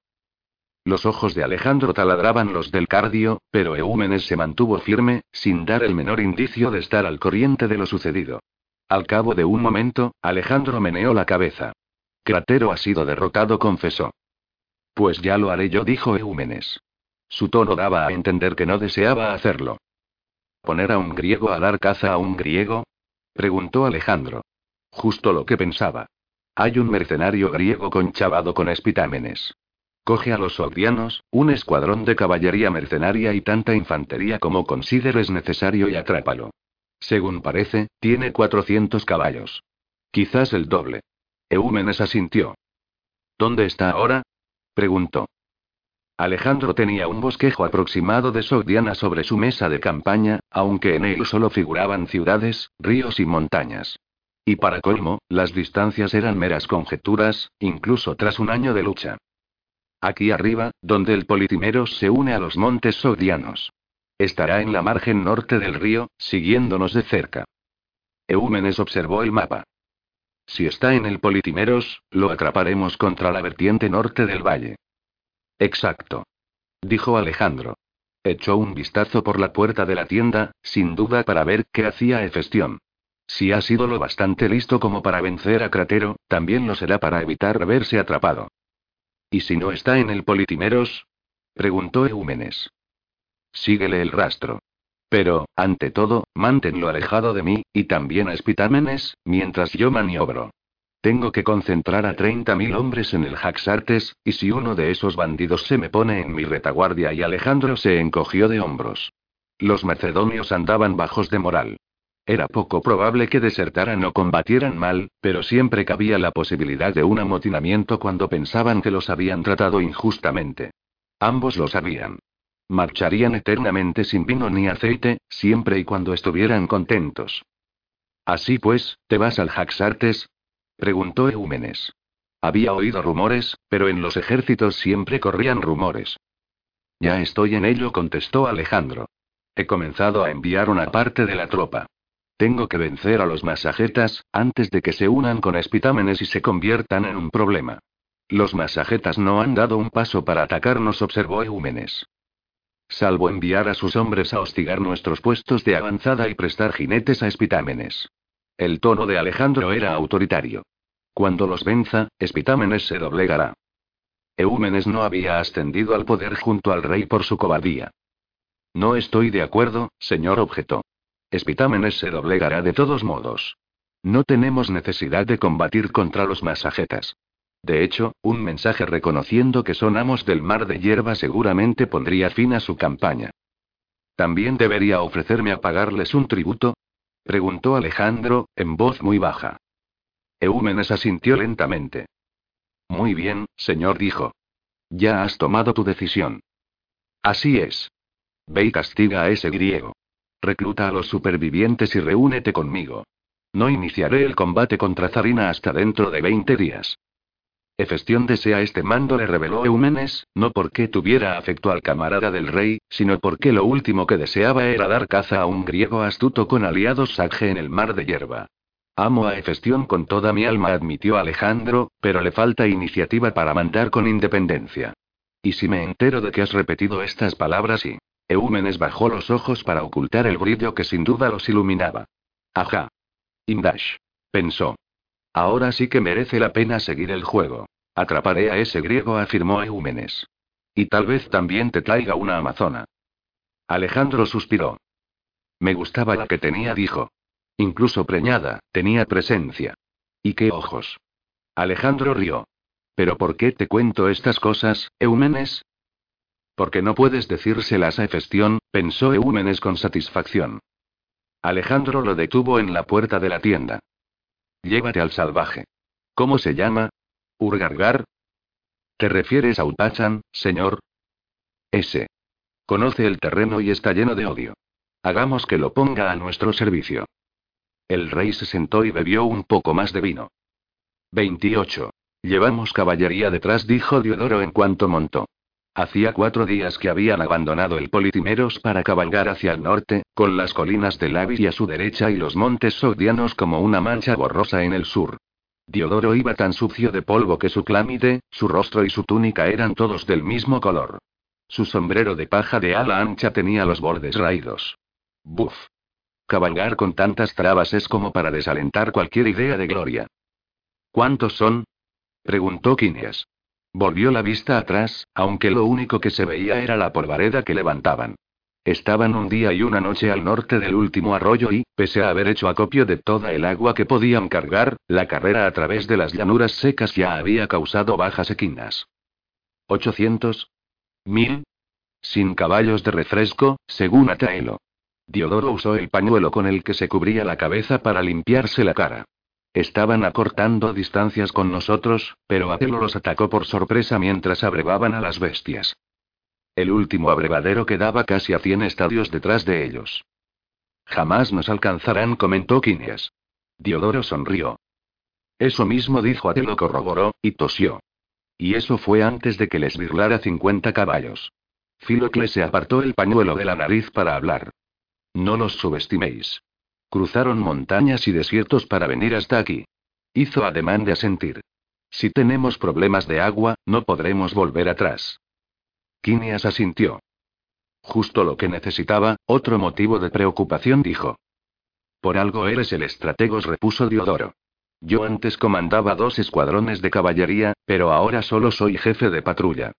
A: Los ojos de Alejandro taladraban los del cardio, pero Eúmenes se mantuvo firme, sin dar el menor indicio de estar al corriente de lo sucedido. Al cabo de un momento, Alejandro meneó la cabeza. Cratero ha sido derrotado, confesó. Pues ya lo haré yo, dijo Eúmenes. Su tono daba a entender que no deseaba hacerlo. ¿Poner a un griego a dar caza a un griego? preguntó Alejandro. Justo lo que pensaba. Hay un mercenario griego conchavado con espitámenes. Coge a los sogdianos, un escuadrón de caballería mercenaria y tanta infantería como consideres necesario y atrápalo. Según parece, tiene 400 caballos. Quizás el doble. Eúmenes asintió. ¿Dónde está ahora? preguntó. Alejandro tenía un bosquejo aproximado de Sogdiana sobre su mesa de campaña, aunque en él solo figuraban ciudades, ríos y montañas. Y para colmo, las distancias eran meras conjeturas, incluso tras un año de lucha. Aquí arriba, donde el Politimeros se une a los montes Sogdianos. Estará en la margen norte del río, siguiéndonos de cerca. Eúmenes observó el mapa. Si está en el Politimeros, lo atraparemos contra la vertiente norte del valle. Exacto. Dijo Alejandro. Echó un vistazo por la puerta de la tienda, sin duda para ver qué hacía Efestión. Si ha sido lo bastante listo como para vencer a Cratero, también lo será para evitar verse atrapado. ¿Y si no está en el Politimeros? preguntó Eúmenes. Síguele el rastro. Pero, ante todo, manténlo alejado de mí, y también a Espitámenes, mientras yo maniobro. Tengo que concentrar a 30.000 hombres en el Jaxartes, y si uno de esos bandidos se me pone en mi retaguardia y Alejandro se encogió de hombros. Los macedonios andaban bajos de moral. Era poco probable que desertaran o combatieran mal, pero siempre cabía la posibilidad de un amotinamiento cuando pensaban que los habían tratado injustamente. Ambos lo sabían. Marcharían eternamente sin vino ni aceite, siempre y cuando estuvieran contentos. Así pues, ¿te vas al Jaxartes? preguntó Eúmenes. Había oído rumores, pero en los ejércitos siempre corrían rumores. Ya estoy en ello, contestó Alejandro. He comenzado a enviar una parte de la tropa. Tengo que vencer a los masajetas, antes de que se unan con espitámenes y se conviertan en un problema. Los masajetas no han dado un paso para atacarnos, observó Eúmenes. Salvo enviar a sus hombres a hostigar nuestros puestos de avanzada y prestar jinetes a espitámenes. El tono de Alejandro era autoritario. Cuando los venza, espitámenes se doblegará. Eúmenes no había ascendido al poder junto al rey por su cobardía. No estoy de acuerdo, señor objetó. Espitámenes se doblegará de todos modos. No tenemos necesidad de combatir contra los masajetas. De hecho, un mensaje reconociendo que son amos del mar de hierba seguramente pondría fin a su campaña. ¿También debería ofrecerme a pagarles un tributo? preguntó Alejandro, en voz muy baja. Eúmenes asintió lentamente. Muy bien, señor dijo. Ya has tomado tu decisión. Así es. Ve y castiga a ese griego. Recluta a los supervivientes y reúnete conmigo. No iniciaré el combate contra Zarina hasta dentro de 20 días. Efestión desea este mando, le reveló Eumenes, no porque tuviera afecto al camarada del rey, sino porque lo último que deseaba era dar caza a un griego astuto con aliados Sagge en el mar de hierba. Amo a Efestión con toda mi alma, admitió Alejandro, pero le falta iniciativa para mandar con independencia. ¿Y si me entero de que has repetido estas palabras y... Eúmenes bajó los ojos para ocultar el brillo que sin duda los iluminaba. Ajá. Indash. Pensó. Ahora sí que merece la pena seguir el juego. Atraparé a ese griego, afirmó Eúmenes. Y tal vez también te traiga una amazona. Alejandro suspiró. Me gustaba la que tenía, dijo. Incluso preñada, tenía presencia. ¿Y qué ojos? Alejandro rió. ¿Pero por qué te cuento estas cosas, Eúmenes? Porque no puedes decírselas a Efestión, pensó Eúmenes con satisfacción. Alejandro lo detuvo en la puerta de la tienda. Llévate al salvaje. ¿Cómo se llama? ¿Urgargar? ¿Te refieres a Utachan, señor? Ese. Conoce el terreno y está lleno de odio. Hagamos que lo ponga a nuestro servicio. El rey se sentó y bebió un poco más de vino. 28. Llevamos caballería detrás, dijo Diodoro en cuanto montó. Hacía cuatro días que habían abandonado el Politimeros para cabalgar hacia el norte, con las colinas del Avis a su derecha y los montes sogdianos como una mancha borrosa en el sur. Diodoro iba tan sucio de polvo que su clámide, su rostro y su túnica eran todos del mismo color. Su sombrero de paja de ala ancha tenía los bordes raídos. Buf. Cabalgar con tantas trabas es como para desalentar cualquier idea de gloria. ¿Cuántos son? preguntó Quinias. Volvió la vista atrás, aunque lo único que se veía era la polvareda que levantaban. Estaban un día y una noche al norte del último arroyo y, pese a haber hecho acopio de toda el agua que podían cargar, la carrera a través de las llanuras secas ya había causado bajas equinas. ¿800? ¿Mil? Sin caballos de refresco, según Ataelo. Diodoro usó el pañuelo con el que se cubría la cabeza para limpiarse la cara. Estaban acortando distancias con nosotros, pero Atelo los atacó por sorpresa mientras abrevaban a las bestias. El último abrevadero quedaba casi a cien estadios detrás de ellos. Jamás nos alcanzarán, comentó Quinias. Diodoro sonrió. Eso mismo dijo Atelo corroboró, y tosió. Y eso fue antes de que les virlara cincuenta caballos. Filocles se apartó el pañuelo de la nariz para hablar. No los subestiméis. Cruzaron montañas y desiertos para venir hasta aquí. Hizo ademán de asentir. Si tenemos problemas de agua, no podremos volver atrás. Quinias asintió. Justo lo que necesitaba, otro motivo de preocupación, dijo. Por algo eres el estrategos, repuso Diodoro. Yo antes comandaba dos escuadrones de caballería, pero ahora solo soy jefe de patrulla.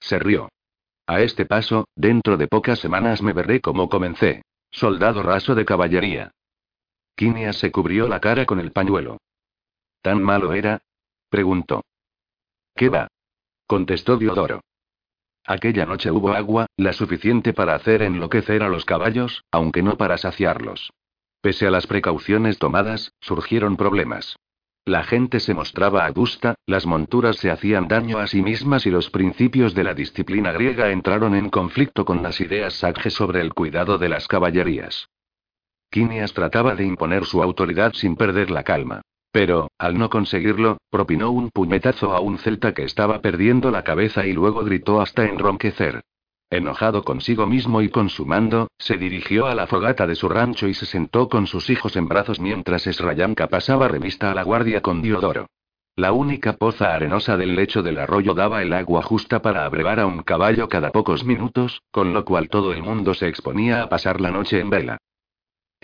A: Se rió. A este paso, dentro de pocas semanas me veré como comencé. Soldado raso de caballería. Quinias se cubrió la cara con el pañuelo. ¿Tan malo era? preguntó. ¿Qué va? contestó Diodoro. Aquella noche hubo agua, la suficiente para hacer enloquecer a los caballos, aunque no para saciarlos. Pese a las precauciones tomadas, surgieron problemas. La gente se mostraba adusta, las monturas se hacían daño a sí mismas y los principios de la disciplina griega entraron en conflicto con las ideas sages sobre el cuidado de las caballerías. Quinias trataba de imponer su autoridad sin perder la calma. Pero, al no conseguirlo, propinó un puñetazo a un celta que estaba perdiendo la cabeza y luego gritó hasta enronquecer. Enojado consigo mismo y con su mando, se dirigió a la fogata de su rancho y se sentó con sus hijos en brazos mientras Esrayanka pasaba revista a la guardia con Diodoro. La única poza arenosa del lecho del arroyo daba el agua justa para abrevar a un caballo cada pocos minutos, con lo cual todo el mundo se exponía a pasar la noche en vela.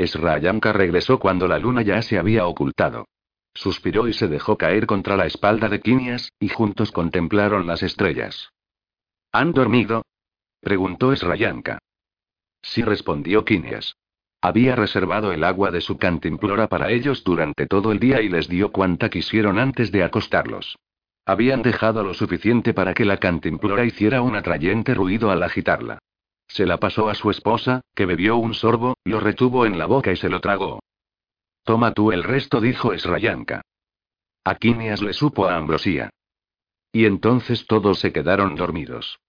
A: Esrayanka regresó cuando la luna ya se había ocultado. Suspiró y se dejó caer contra la espalda de Quinias, y juntos contemplaron las estrellas. ¿Han dormido? Preguntó Esrayanka. Sí respondió Quinias. Había reservado el agua de su cantimplora para ellos durante todo el día y les dio cuanta quisieron antes de acostarlos. Habían dejado lo suficiente para que la cantimplora hiciera un atrayente ruido al agitarla. Se la pasó a su esposa, que bebió un sorbo, lo retuvo en la boca y se lo tragó. Toma tú el resto, dijo Esrayanka. A Quinias le supo a Ambrosía. Y entonces todos se quedaron dormidos.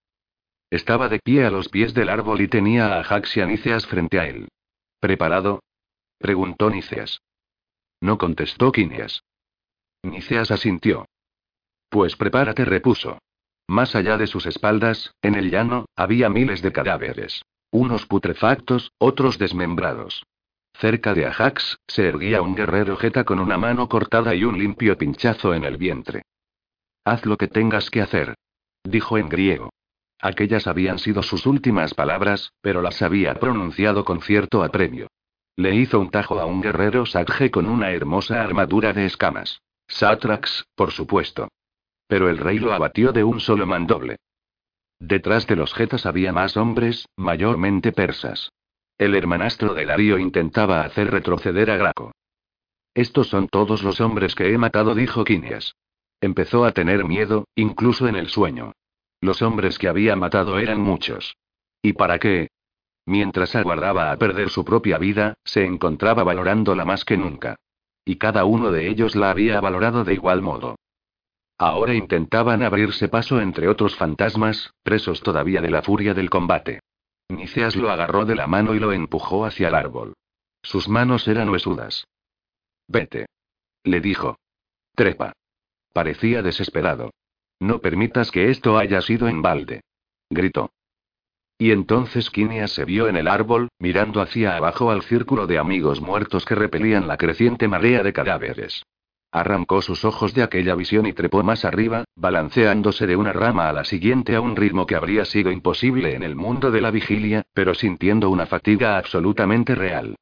A: Estaba de pie a los pies del árbol y tenía a Ajax y a Níceas frente a él. ¿Preparado? preguntó Níceas. No contestó Quinias. Níceas asintió. Pues prepárate, repuso. Más allá de sus espaldas, en el llano, había miles de cadáveres. Unos putrefactos, otros desmembrados. Cerca de Ajax, se erguía un guerrero jeta con una mano cortada y un limpio pinchazo en el vientre. Haz lo que tengas que hacer. Dijo en griego. Aquellas habían sido sus últimas palabras, pero las había pronunciado con cierto apremio. Le hizo un tajo a un guerrero Satge con una hermosa armadura de escamas. Satrax, por supuesto. Pero el rey lo abatió de un solo mandoble. Detrás de los jetas había más hombres, mayormente persas. El hermanastro de Darío intentaba hacer retroceder a Graco. Estos son todos los hombres que he matado, dijo Quinias. Empezó a tener miedo, incluso en el sueño. Los hombres que había matado eran muchos. ¿Y para qué? Mientras aguardaba a perder su propia vida, se encontraba valorándola más que nunca. Y cada uno de ellos la había valorado de igual modo. Ahora intentaban abrirse paso entre otros fantasmas, presos todavía de la furia del combate. Nicias lo agarró de la mano y lo empujó hacia el árbol. Sus manos eran huesudas. Vete. Le dijo. Trepa. Parecía desesperado. No permitas que esto haya sido en balde. Gritó. Y entonces Kinia se vio en el árbol, mirando hacia abajo al círculo de amigos muertos que repelían la creciente marea de cadáveres. Arrancó sus ojos de aquella visión y trepó más arriba, balanceándose de una rama a la siguiente a un ritmo que habría sido imposible en el mundo de la vigilia, pero sintiendo una fatiga absolutamente real.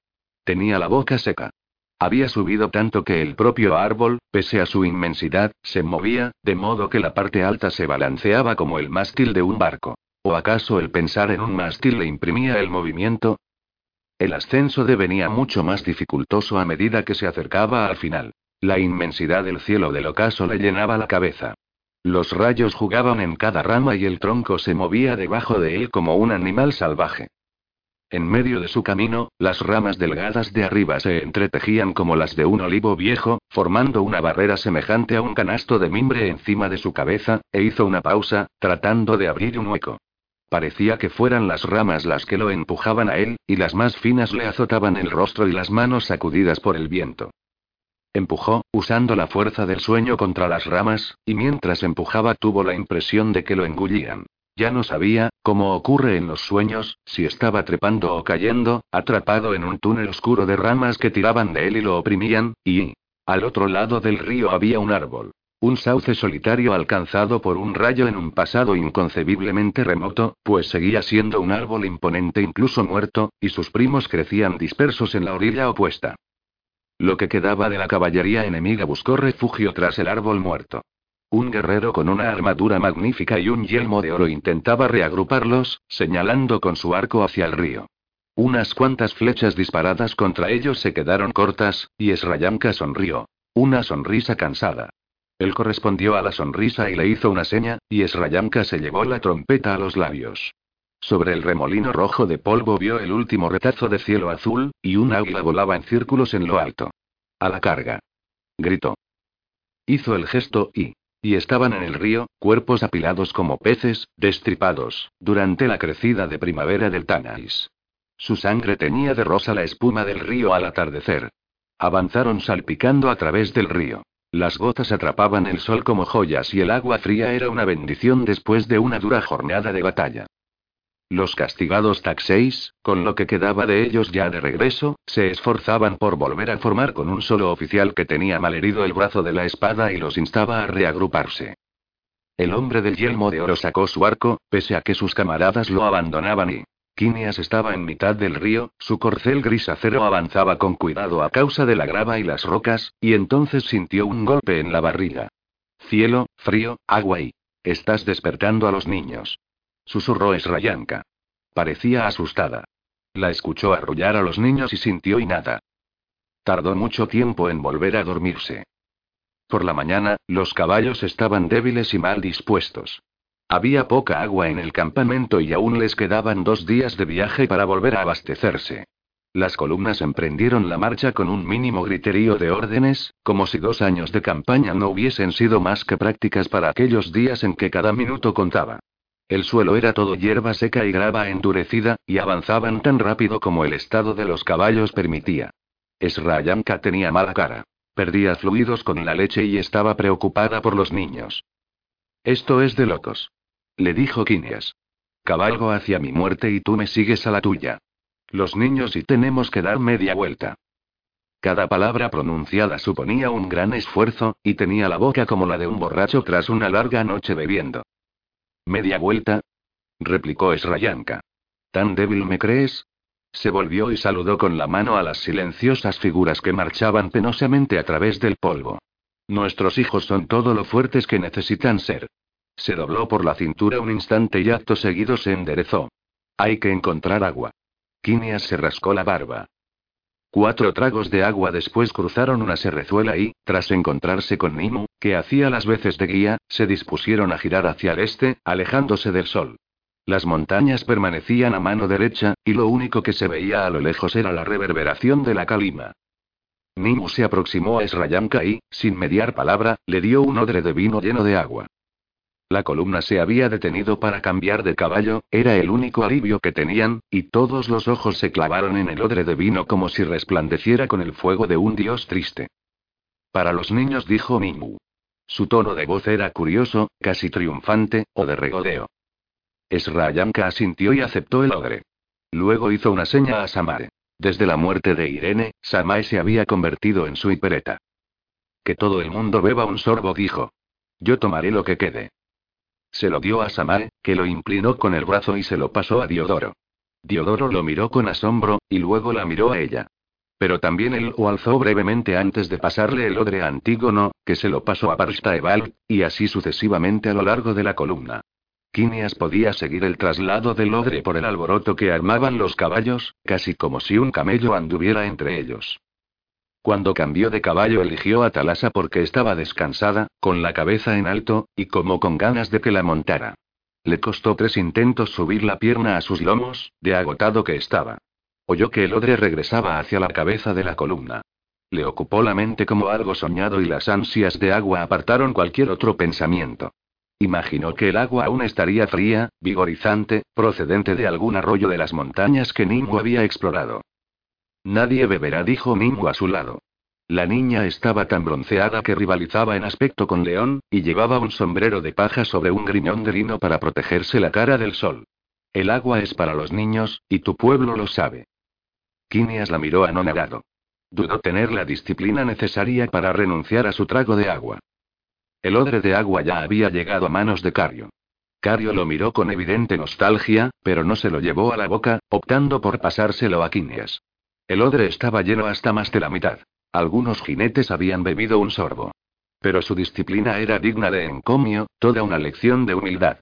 A: Tenía la boca seca. Había subido tanto que el propio árbol, pese a su inmensidad, se movía, de modo que la parte alta se balanceaba como el mástil de un barco. ¿O acaso el pensar en un mástil le imprimía el movimiento? El ascenso devenía mucho más dificultoso a medida que se acercaba al final. La inmensidad del cielo del ocaso le llenaba la cabeza. Los rayos jugaban en cada rama y el tronco se movía debajo de él como un animal salvaje. En medio de su camino, las ramas delgadas de arriba se entretejían como las de un olivo viejo, formando una barrera semejante a un canasto de mimbre encima de su cabeza, e hizo una pausa, tratando de abrir un hueco. Parecía que fueran las ramas las que lo empujaban a él, y las más finas le azotaban el rostro y las manos sacudidas por el viento. Empujó, usando la fuerza del sueño contra las ramas, y mientras empujaba tuvo la impresión de que lo engullían. Ya no sabía, como ocurre en los sueños, si estaba trepando o cayendo, atrapado en un túnel oscuro de ramas que tiraban de él y lo oprimían, y... Al otro lado del río había un árbol. Un sauce solitario alcanzado por un rayo en un pasado inconcebiblemente remoto, pues seguía siendo un árbol imponente incluso muerto, y sus primos crecían dispersos en la orilla opuesta. Lo que quedaba de la caballería enemiga buscó refugio tras el árbol muerto. Un guerrero con una armadura magnífica y un yelmo de oro intentaba reagruparlos, señalando con su arco hacia el río. Unas cuantas flechas disparadas contra ellos se quedaron cortas, y Esrayanka sonrió. Una sonrisa cansada. Él correspondió a la sonrisa y le hizo una seña, y Esrayanka se llevó la trompeta a los labios. Sobre el remolino rojo de polvo vio el último retazo de cielo azul, y un águila volaba en círculos en lo alto. A la carga. Gritó. Hizo el gesto y... Y estaban en el río, cuerpos apilados como peces, destripados, durante la crecida de primavera del Tanais. Su sangre teñía de rosa la espuma del río al atardecer. Avanzaron salpicando a través del río. Las gotas atrapaban el sol como joyas y el agua fría era una bendición después de una dura jornada de batalla. Los castigados taxeis, con lo que quedaba de ellos ya de regreso, se esforzaban por volver a formar con un solo oficial que tenía malherido el brazo de la espada y los instaba a reagruparse. El hombre del yelmo de oro sacó su arco, pese a que sus camaradas lo abandonaban y. Quinias estaba en mitad del río, su corcel gris acero avanzaba con cuidado a causa de la grava y las rocas, y entonces sintió un golpe en la barriga. Cielo, frío, agua y. Estás despertando a los niños susurró Esrayanka. Parecía asustada. La escuchó arrullar a los niños y sintió nada. Tardó mucho tiempo en volver a dormirse. Por la mañana, los caballos estaban débiles y mal dispuestos. Había poca agua en el campamento y aún les quedaban dos días de viaje para volver a abastecerse. Las columnas emprendieron la marcha con un mínimo griterío de órdenes, como si dos años de campaña no hubiesen sido más que prácticas para aquellos días en que cada minuto contaba. El suelo era todo hierba seca y grava endurecida, y avanzaban tan rápido como el estado de los caballos permitía. Esrayanka tenía mala cara. Perdía fluidos con la leche y estaba preocupada por los niños. Esto es de locos. Le dijo Quinias. Cabalgo hacia mi muerte y tú me sigues a la tuya. Los niños y tenemos que dar media vuelta. Cada palabra pronunciada suponía un gran esfuerzo, y tenía la boca como la de un borracho tras una larga noche bebiendo. ¿Media vuelta? replicó Esrayanka. ¿Tan débil me crees? Se volvió y saludó con la mano a las silenciosas figuras que marchaban penosamente a través del polvo. Nuestros hijos son todo lo fuertes que necesitan ser. Se dobló por la cintura un instante y acto seguido se enderezó. Hay que encontrar agua. Quinias se rascó la barba. Cuatro tragos de agua después cruzaron una serrezuela y, tras encontrarse con Nimu, que hacía las veces de guía, se dispusieron a girar hacia el este, alejándose del sol. Las montañas permanecían a mano derecha, y lo único que se veía a lo lejos era la reverberación de la calima. Nimu se aproximó a Srayanka y, sin mediar palabra, le dio un odre de vino lleno de agua. La columna se había detenido para cambiar de caballo, era el único alivio que tenían, y todos los ojos se clavaron en el odre de vino como si resplandeciera con el fuego de un dios triste. Para los niños dijo Mimu. Su tono de voz era curioso, casi triunfante, o de regodeo. Esrayanka asintió y aceptó el odre. Luego hizo una seña a Samae. Desde la muerte de Irene, Samae se había convertido en su hipereta. Que todo el mundo beba un sorbo, dijo. Yo tomaré lo que quede. Se lo dio a Samae, que lo inclinó con el brazo y se lo pasó a Diodoro. Diodoro lo miró con asombro, y luego la miró a ella. Pero también él lo alzó brevemente antes de pasarle el odre a Antígono, que se lo pasó a Barstaebal, y así sucesivamente a lo largo de la columna. Quinias podía seguir el traslado del odre por el alboroto que armaban los caballos, casi como si un camello anduviera entre ellos. Cuando cambió de caballo eligió a Talasa porque estaba descansada, con la cabeza en alto, y como con ganas de que la montara. Le costó tres intentos subir la pierna a sus lomos, de agotado que estaba. Oyó que el odre regresaba hacia la cabeza de la columna. Le ocupó la mente como algo soñado y las ansias de agua apartaron cualquier otro pensamiento. Imaginó que el agua aún estaría fría, vigorizante, procedente de algún arroyo de las montañas que Ningo había explorado. Nadie beberá, dijo Mingo a su lado. La niña estaba tan bronceada que rivalizaba en aspecto con León, y llevaba un sombrero de paja sobre un griñón de lino para protegerse la cara del sol. El agua es para los niños, y tu pueblo lo sabe. Quinias la miró anonadado. Dudó tener la disciplina necesaria para renunciar a su trago de agua. El odre de agua ya había llegado a manos de Cario. Cario lo miró con evidente nostalgia, pero no se lo llevó a la boca, optando por pasárselo a Quinias. El odre estaba lleno hasta más de la mitad. Algunos jinetes habían bebido un sorbo. Pero su disciplina era digna de encomio, toda una lección de humildad.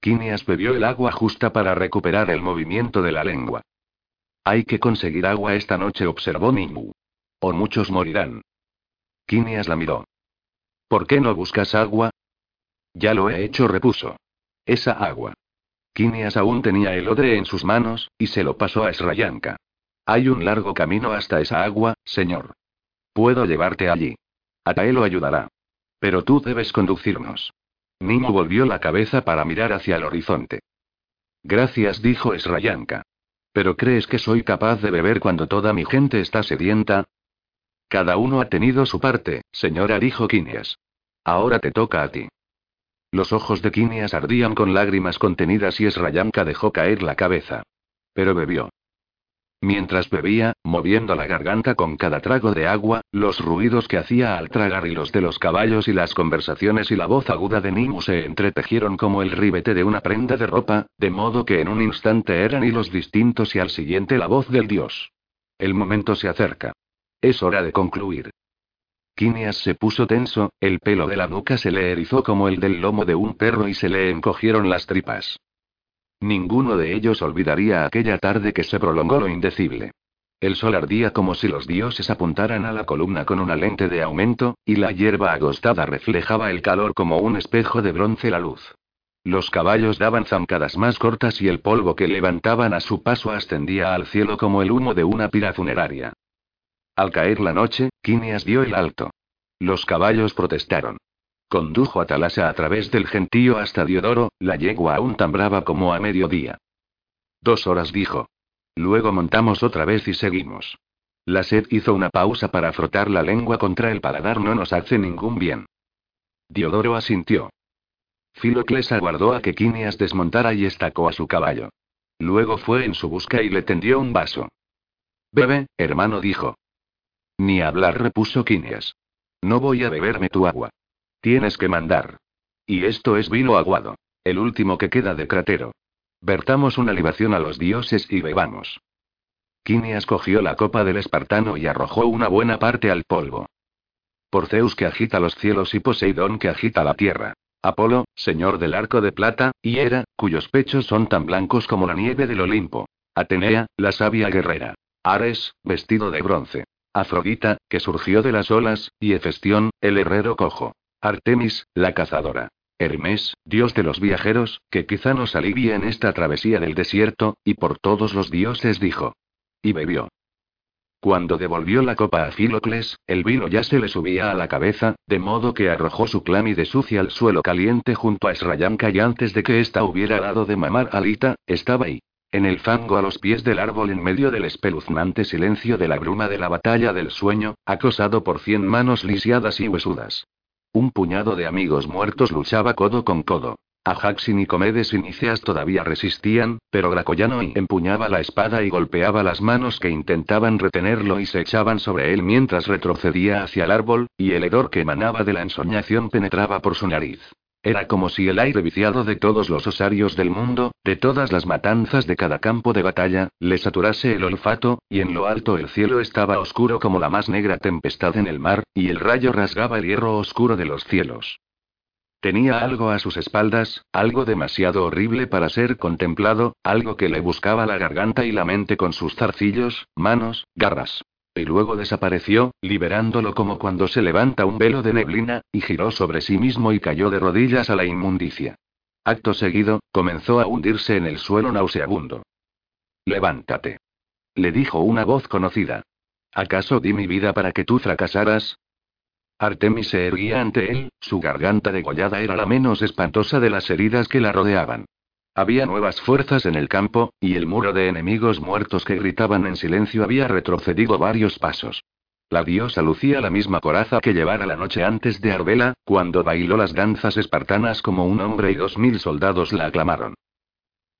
A: Quinias bebió el agua justa para recuperar el movimiento de la lengua. Hay que conseguir agua esta noche, observó Nimu. O muchos morirán. Quinias la miró. ¿Por qué no buscas agua? Ya lo he hecho, repuso. Esa agua. Quinias aún tenía el odre en sus manos, y se lo pasó a Srayanka. Hay un largo camino hasta esa agua, señor. Puedo llevarte allí. Atae lo ayudará. Pero tú debes conducirnos. Nimo volvió la cabeza para mirar hacia el horizonte. Gracias, dijo Esrayanka. ¿Pero crees que soy capaz de beber cuando toda mi gente está sedienta? Cada uno ha tenido su parte, señora, dijo Quinias. Ahora te toca a ti. Los ojos de Quinias ardían con lágrimas contenidas y Esrayanka dejó caer la cabeza. Pero bebió. Mientras bebía, moviendo la garganta con cada trago de agua, los ruidos que hacía al tragar y los de los caballos y las conversaciones y la voz aguda de Nimu se entretejieron como el ribete de una prenda de ropa, de modo que en un instante eran hilos distintos y al siguiente la voz del dios. El momento se acerca. Es hora de concluir. Quinias se puso tenso, el pelo de la nuca se le erizó como el del lomo de un perro y se le encogieron las tripas. Ninguno de ellos olvidaría aquella tarde que se prolongó lo indecible. El sol ardía como si los dioses apuntaran a la columna con una lente de aumento, y la hierba agostada reflejaba el calor como un espejo de bronce la luz. Los caballos daban zancadas más cortas y el polvo que levantaban a su paso ascendía al cielo como el humo de una pira funeraria. Al caer la noche, Quinias dio el alto. Los caballos protestaron. Condujo a Talasa a través del gentío hasta Diodoro, la yegua aún tan brava como a mediodía. Dos horas dijo. Luego montamos otra vez y seguimos. La sed hizo una pausa para frotar la lengua contra el paladar, no nos hace ningún bien. Diodoro asintió. Filocles aguardó a que Quinias desmontara y estacó a su caballo. Luego fue en su busca y le tendió un vaso. Bebe, hermano, dijo. Ni hablar, repuso Quinias. No voy a beberme tu agua. Tienes que mandar. Y esto es vino aguado. El último que queda de cratero. Vertamos una libación a los dioses y bebamos. Quinias cogió la copa del espartano y arrojó una buena parte al polvo. Por Zeus que agita los cielos y Poseidón que agita la tierra. Apolo, señor del arco de plata, y Hera, cuyos pechos son tan blancos como la nieve del Olimpo. Atenea, la sabia guerrera. Ares, vestido de bronce. Afrodita, que surgió de las olas, y Hefestión, el herrero cojo. Artemis, la cazadora. Hermes, dios de los viajeros, que quizá nos alivie en esta travesía del desierto, y por todos los dioses dijo. Y bebió. Cuando devolvió la copa a Filocles, el vino ya se le subía a la cabeza, de modo que arrojó su clámide sucia al suelo caliente junto a Srayanka y antes de que ésta hubiera dado de mamar a Lita, estaba ahí. En el fango a los pies del árbol en medio del espeluznante silencio de la bruma de la batalla del sueño, acosado por cien manos lisiadas y huesudas. Un puñado de amigos muertos luchaba codo con codo. Ajax y Nicomedes y todavía resistían, pero Gracoyano empuñaba la espada y golpeaba las manos que intentaban retenerlo y se echaban sobre él mientras retrocedía hacia el árbol, y el hedor que emanaba de la ensoñación penetraba por su nariz. Era como si el aire viciado de todos los osarios del mundo, de todas las matanzas de cada campo de batalla, le saturase el olfato, y en lo alto el cielo estaba oscuro como la más negra tempestad en el mar, y el rayo rasgaba el hierro oscuro de los cielos. Tenía algo a sus espaldas, algo demasiado horrible para ser contemplado, algo que le buscaba la garganta y la mente con sus zarcillos, manos, garras. Y luego desapareció, liberándolo como cuando se levanta un velo de neblina, y giró sobre sí mismo y cayó de rodillas a la inmundicia. Acto seguido, comenzó a hundirse en el suelo nauseabundo. Levántate. Le dijo una voz conocida. ¿Acaso di mi vida para que tú fracasaras? Artemis se erguía ante él, su garganta degollada era la menos espantosa de las heridas que la rodeaban. Había nuevas fuerzas en el campo, y el muro de enemigos muertos que gritaban en silencio había retrocedido varios pasos. La diosa lucía la misma coraza que llevara la noche antes de Arbela, cuando bailó las danzas espartanas como un hombre y dos mil soldados la aclamaron.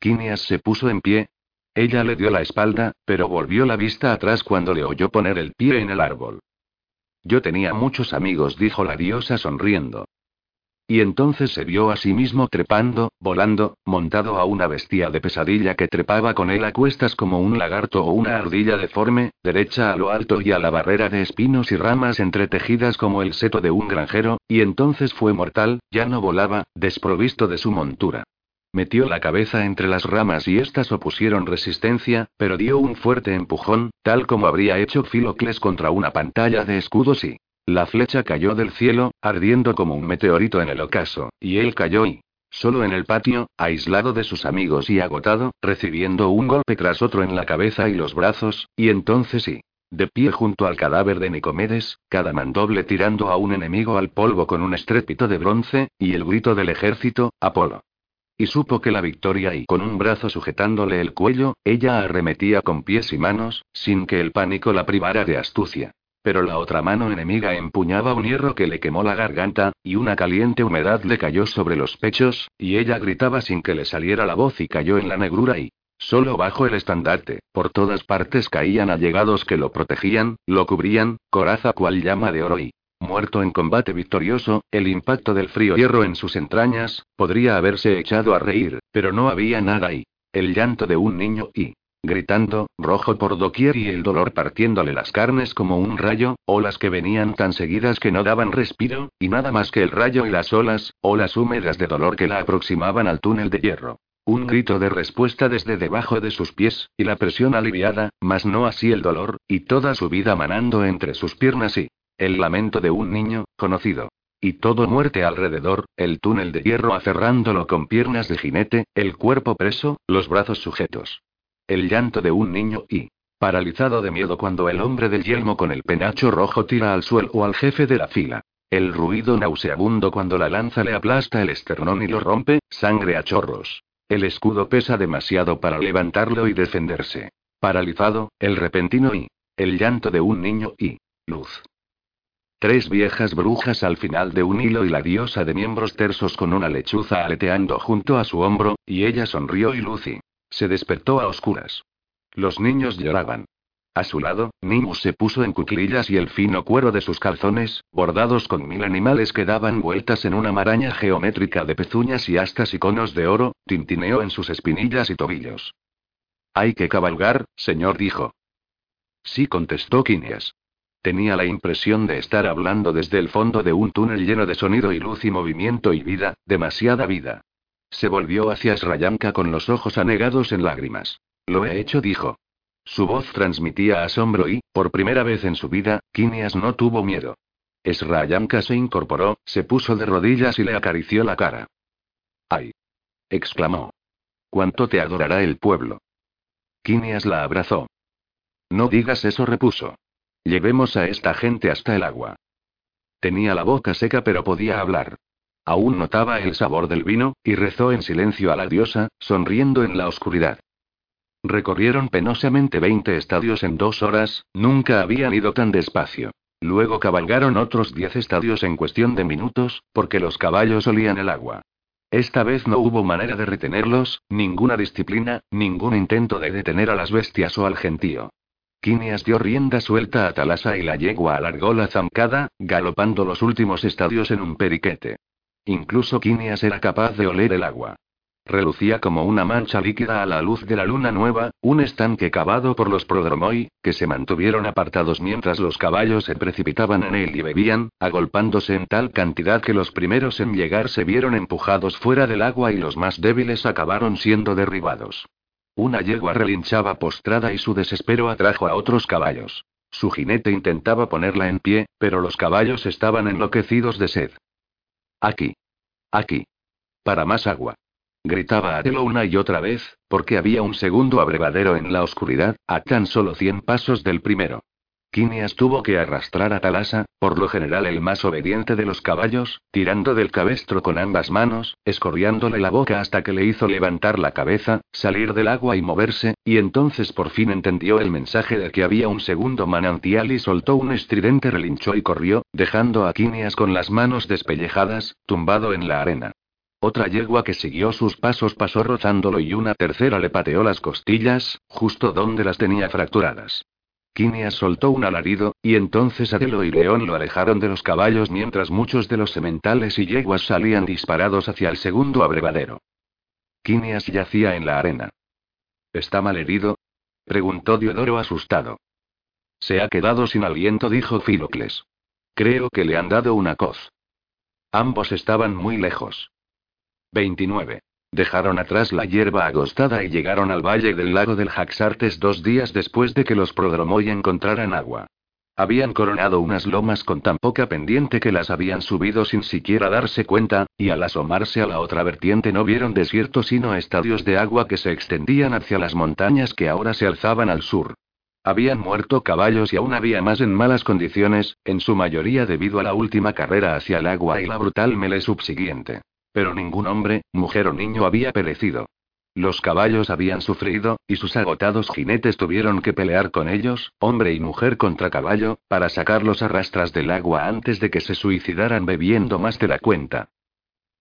A: Quinias se puso en pie. Ella le dio la espalda, pero volvió la vista atrás cuando le oyó poner el pie en el árbol. Yo tenía muchos amigos, dijo la diosa sonriendo. Y entonces se vio a sí mismo trepando, volando, montado a una bestia de pesadilla que trepaba con él a cuestas como un lagarto o una ardilla deforme, derecha a lo alto y a la barrera de espinos y ramas entretejidas como el seto de un granjero, y entonces fue mortal, ya no volaba, desprovisto de su montura. Metió la cabeza entre las ramas y éstas opusieron resistencia, pero dio un fuerte empujón, tal como habría hecho Filocles contra una pantalla de escudos y... La flecha cayó del cielo, ardiendo como un meteorito en el ocaso, y él cayó y... Solo en el patio, aislado de sus amigos y agotado, recibiendo un golpe tras otro en la cabeza y los brazos, y entonces sí. De pie junto al cadáver de Nicomedes, cada mandoble tirando a un enemigo al polvo con un estrépito de bronce, y el grito del ejército, Apolo. Y supo que la victoria y con un brazo sujetándole el cuello, ella arremetía con pies y manos, sin que el pánico la privara de astucia. Pero la otra mano enemiga empuñaba un hierro que le quemó la garganta, y una caliente humedad le cayó sobre los pechos, y ella gritaba sin que le saliera la voz y cayó en la negrura y... Solo bajo el estandarte, por todas partes caían allegados que lo protegían, lo cubrían, coraza cual llama de oro y... Muerto en combate victorioso, el impacto del frío hierro en sus entrañas, podría haberse echado a reír, pero no había nada ahí. El llanto de un niño y, gritando, rojo por doquier y el dolor partiéndole las carnes como un rayo, olas que venían tan seguidas que no daban respiro, y nada más que el rayo y las olas, olas húmedas de dolor que la aproximaban al túnel de hierro. Un grito de respuesta desde debajo de sus pies, y la presión aliviada, mas no así el dolor, y toda su vida manando entre sus piernas y, el lamento de un niño, conocido. Y todo muerte alrededor, el túnel de hierro aferrándolo con piernas de jinete, el cuerpo preso, los brazos sujetos. El llanto de un niño y, paralizado de miedo cuando el hombre del yelmo con el penacho rojo tira al suelo o al jefe de la fila. El ruido nauseabundo cuando la lanza le aplasta el esternón y lo rompe, sangre a chorros. El escudo pesa demasiado para levantarlo y defenderse. Paralizado, el repentino y, el llanto de un niño y, luz. Tres viejas brujas al final de un hilo y la diosa de miembros tersos con una lechuza aleteando junto a su hombro, y ella sonrió y Lucy. Se despertó a oscuras. Los niños lloraban. A su lado, Nimus se puso en cuclillas y el fino cuero de sus calzones, bordados con mil animales que daban vueltas en una maraña geométrica de pezuñas y astas y conos de oro, tintineó en sus espinillas y tobillos. Hay que cabalgar, señor dijo. Sí, contestó Quinias. Tenía la impresión de estar hablando desde el fondo de un túnel lleno de sonido y luz y movimiento y vida, demasiada vida. Se volvió hacia Srayanka con los ojos anegados en lágrimas. Lo he hecho, dijo. Su voz transmitía asombro y, por primera vez en su vida, Kinias no tuvo miedo. Srayanka se incorporó, se puso de rodillas y le acarició la cara. ¡Ay! exclamó. ¿Cuánto te adorará el pueblo? Kinias la abrazó. No digas eso, repuso. Llevemos a esta gente hasta el agua. Tenía la boca seca pero podía hablar. Aún notaba el sabor del vino, y rezó en silencio a la diosa, sonriendo en la oscuridad. Recorrieron penosamente 20 estadios en dos horas, nunca habían ido tan despacio. Luego cabalgaron otros 10 estadios en cuestión de minutos, porque los caballos olían el agua. Esta vez no hubo manera de retenerlos, ninguna disciplina, ningún intento de detener a las bestias o al gentío. Quinias dio rienda suelta a Talasa y la yegua alargó la zancada, galopando los últimos estadios en un periquete. Incluso Quinias era capaz de oler el agua. Relucía como una mancha líquida a la luz de la luna nueva, un estanque cavado por los prodromoi, que se mantuvieron apartados mientras los caballos se precipitaban en él y bebían, agolpándose en tal cantidad que los primeros en llegar se vieron empujados fuera del agua y los más débiles acabaron siendo derribados. Una yegua relinchaba postrada y su desespero atrajo a otros caballos. Su jinete intentaba ponerla en pie, pero los caballos estaban enloquecidos de sed. Aquí. Aquí. Para más agua. Gritaba Adelo una y otra vez, porque había un segundo abrevadero en la oscuridad, a tan solo cien pasos del primero. Quinias tuvo que arrastrar a Talasa, por lo general el más obediente de los caballos, tirando del cabestro con ambas manos, escorriándole la boca hasta que le hizo levantar la cabeza, salir del agua y moverse, y entonces por fin entendió el mensaje de que había un segundo manantial y soltó un estridente relincho y corrió, dejando a Quinias con las manos despellejadas, tumbado en la arena. Otra yegua que siguió sus pasos pasó rozándolo y una tercera le pateó las costillas, justo donde las tenía fracturadas. Quinias soltó un alarido, y entonces Adelo y León lo alejaron de los caballos mientras muchos de los sementales y yeguas salían disparados hacia el segundo abrevadero. Quinias yacía en la arena. ¿Está mal herido? preguntó Diodoro asustado. Se ha quedado sin aliento, dijo Filocles. Creo que le han dado una coz. Ambos estaban muy lejos. 29. Dejaron atrás la hierba agostada y llegaron al valle del lago del Jaxartes dos días después de que los Prodromoy encontraran agua. Habían coronado unas lomas con tan poca pendiente que las habían subido sin siquiera darse cuenta, y al asomarse a la otra vertiente no vieron desierto sino estadios de agua que se extendían hacia las montañas que ahora se alzaban al sur. Habían muerto caballos y aún había más en malas condiciones, en su mayoría debido a la última carrera hacia el agua y la brutal mele subsiguiente. Pero ningún hombre, mujer o niño había perecido. Los caballos habían sufrido, y sus agotados jinetes tuvieron que pelear con ellos, hombre y mujer contra caballo, para sacarlos a rastras del agua antes de que se suicidaran bebiendo más de la cuenta.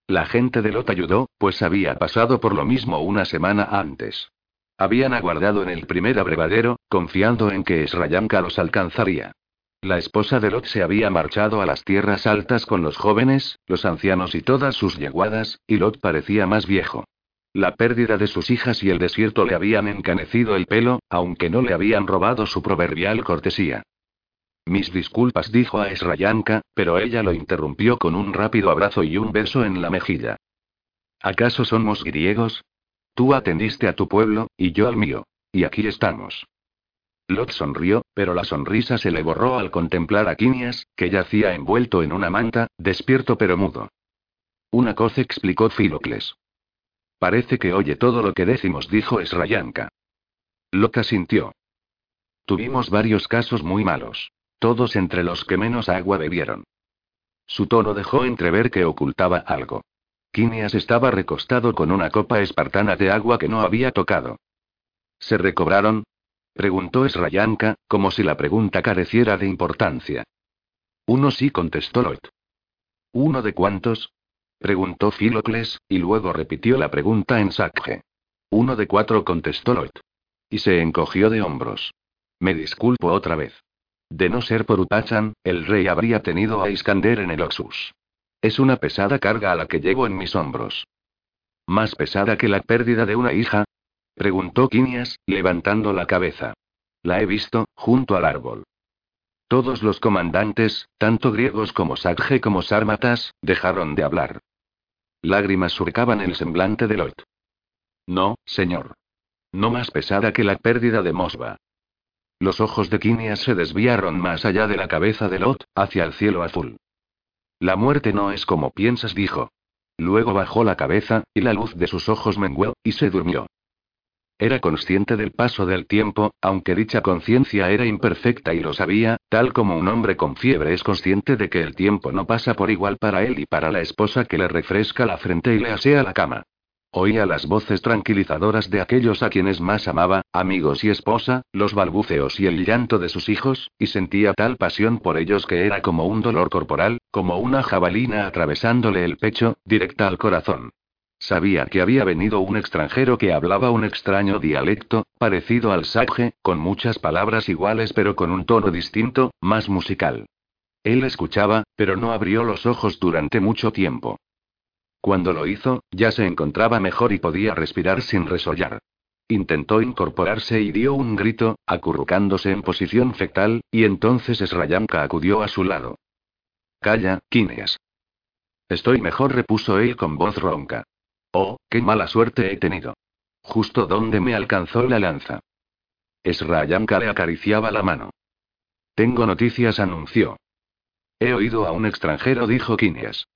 A: La gente de Lot ayudó, pues había pasado por lo mismo una semana antes. Habían aguardado en el primer abrevadero, confiando en que Esrayanka los alcanzaría. La esposa de Lot se había marchado a las tierras altas con los jóvenes, los ancianos y todas sus yeguadas, y Lot parecía más viejo. La pérdida de sus hijas y el desierto le habían encanecido el pelo, aunque no le habían robado su proverbial cortesía. Mis disculpas, dijo a Esrayanka, pero ella lo interrumpió con un rápido abrazo y un beso en la mejilla. ¿Acaso somos griegos? Tú atendiste a tu pueblo, y yo al mío. Y aquí estamos. Lot sonrió, pero la sonrisa se le borró al contemplar a Quinias, que yacía envuelto en una manta, despierto pero mudo. Una cosa explicó Filocles. Parece que oye todo lo que decimos, dijo Esrayanka. Lot asintió. Tuvimos varios casos muy malos. Todos entre los que menos agua bebieron. Su tono dejó entrever que ocultaba algo. Quinias estaba recostado con una copa espartana de agua que no había tocado. Se recobraron, Preguntó Esrayanka, como si la pregunta careciera de importancia. Uno sí contestó Lot. ¿Uno de cuántos? Preguntó Filocles, y luego repitió la pregunta en Sakje. Uno de cuatro contestó Lot. Y se encogió de hombros. Me disculpo otra vez. De no ser por Utachan, el rey habría tenido a Iskander en el Oxus. Es una pesada carga a la que llevo en mis hombros. Más pesada que la pérdida de una hija, Preguntó Quinias, levantando la cabeza. La he visto, junto al árbol. Todos los comandantes, tanto griegos como Sadge como Sármatas, dejaron de hablar. Lágrimas surcaban el semblante de Lot. No, señor. No más pesada que la pérdida de Mosba. Los ojos de Quinias se desviaron más allá de la cabeza de Lot, hacia el cielo azul. La muerte no es como piensas, dijo. Luego bajó la cabeza, y la luz de sus ojos menguó, y se durmió. Era consciente del paso del tiempo, aunque dicha conciencia era imperfecta y lo sabía, tal como un hombre con fiebre es consciente de que el tiempo no pasa por igual para él y para la esposa que le refresca la frente y le asea la cama. Oía las voces tranquilizadoras de aquellos a quienes más amaba, amigos y esposa, los balbuceos y el llanto de sus hijos, y sentía tal pasión por ellos que era como un dolor corporal, como una jabalina atravesándole el pecho, directa al corazón. Sabía que había venido un extranjero que hablaba un extraño dialecto, parecido al sage, con muchas palabras iguales pero con un tono distinto, más musical. Él escuchaba, pero no abrió los ojos durante mucho tiempo. Cuando lo hizo, ya se encontraba mejor y podía respirar sin resollar. Intentó incorporarse y dio un grito, acurrucándose en posición fetal, y entonces Srayanka acudió a su lado. Calla, Kinias. Estoy mejor, repuso él con voz ronca. Oh, qué mala suerte he tenido. Justo donde me alcanzó la lanza. Esrayanka le acariciaba la mano. Tengo noticias, anunció. He oído a un extranjero, dijo Quinias.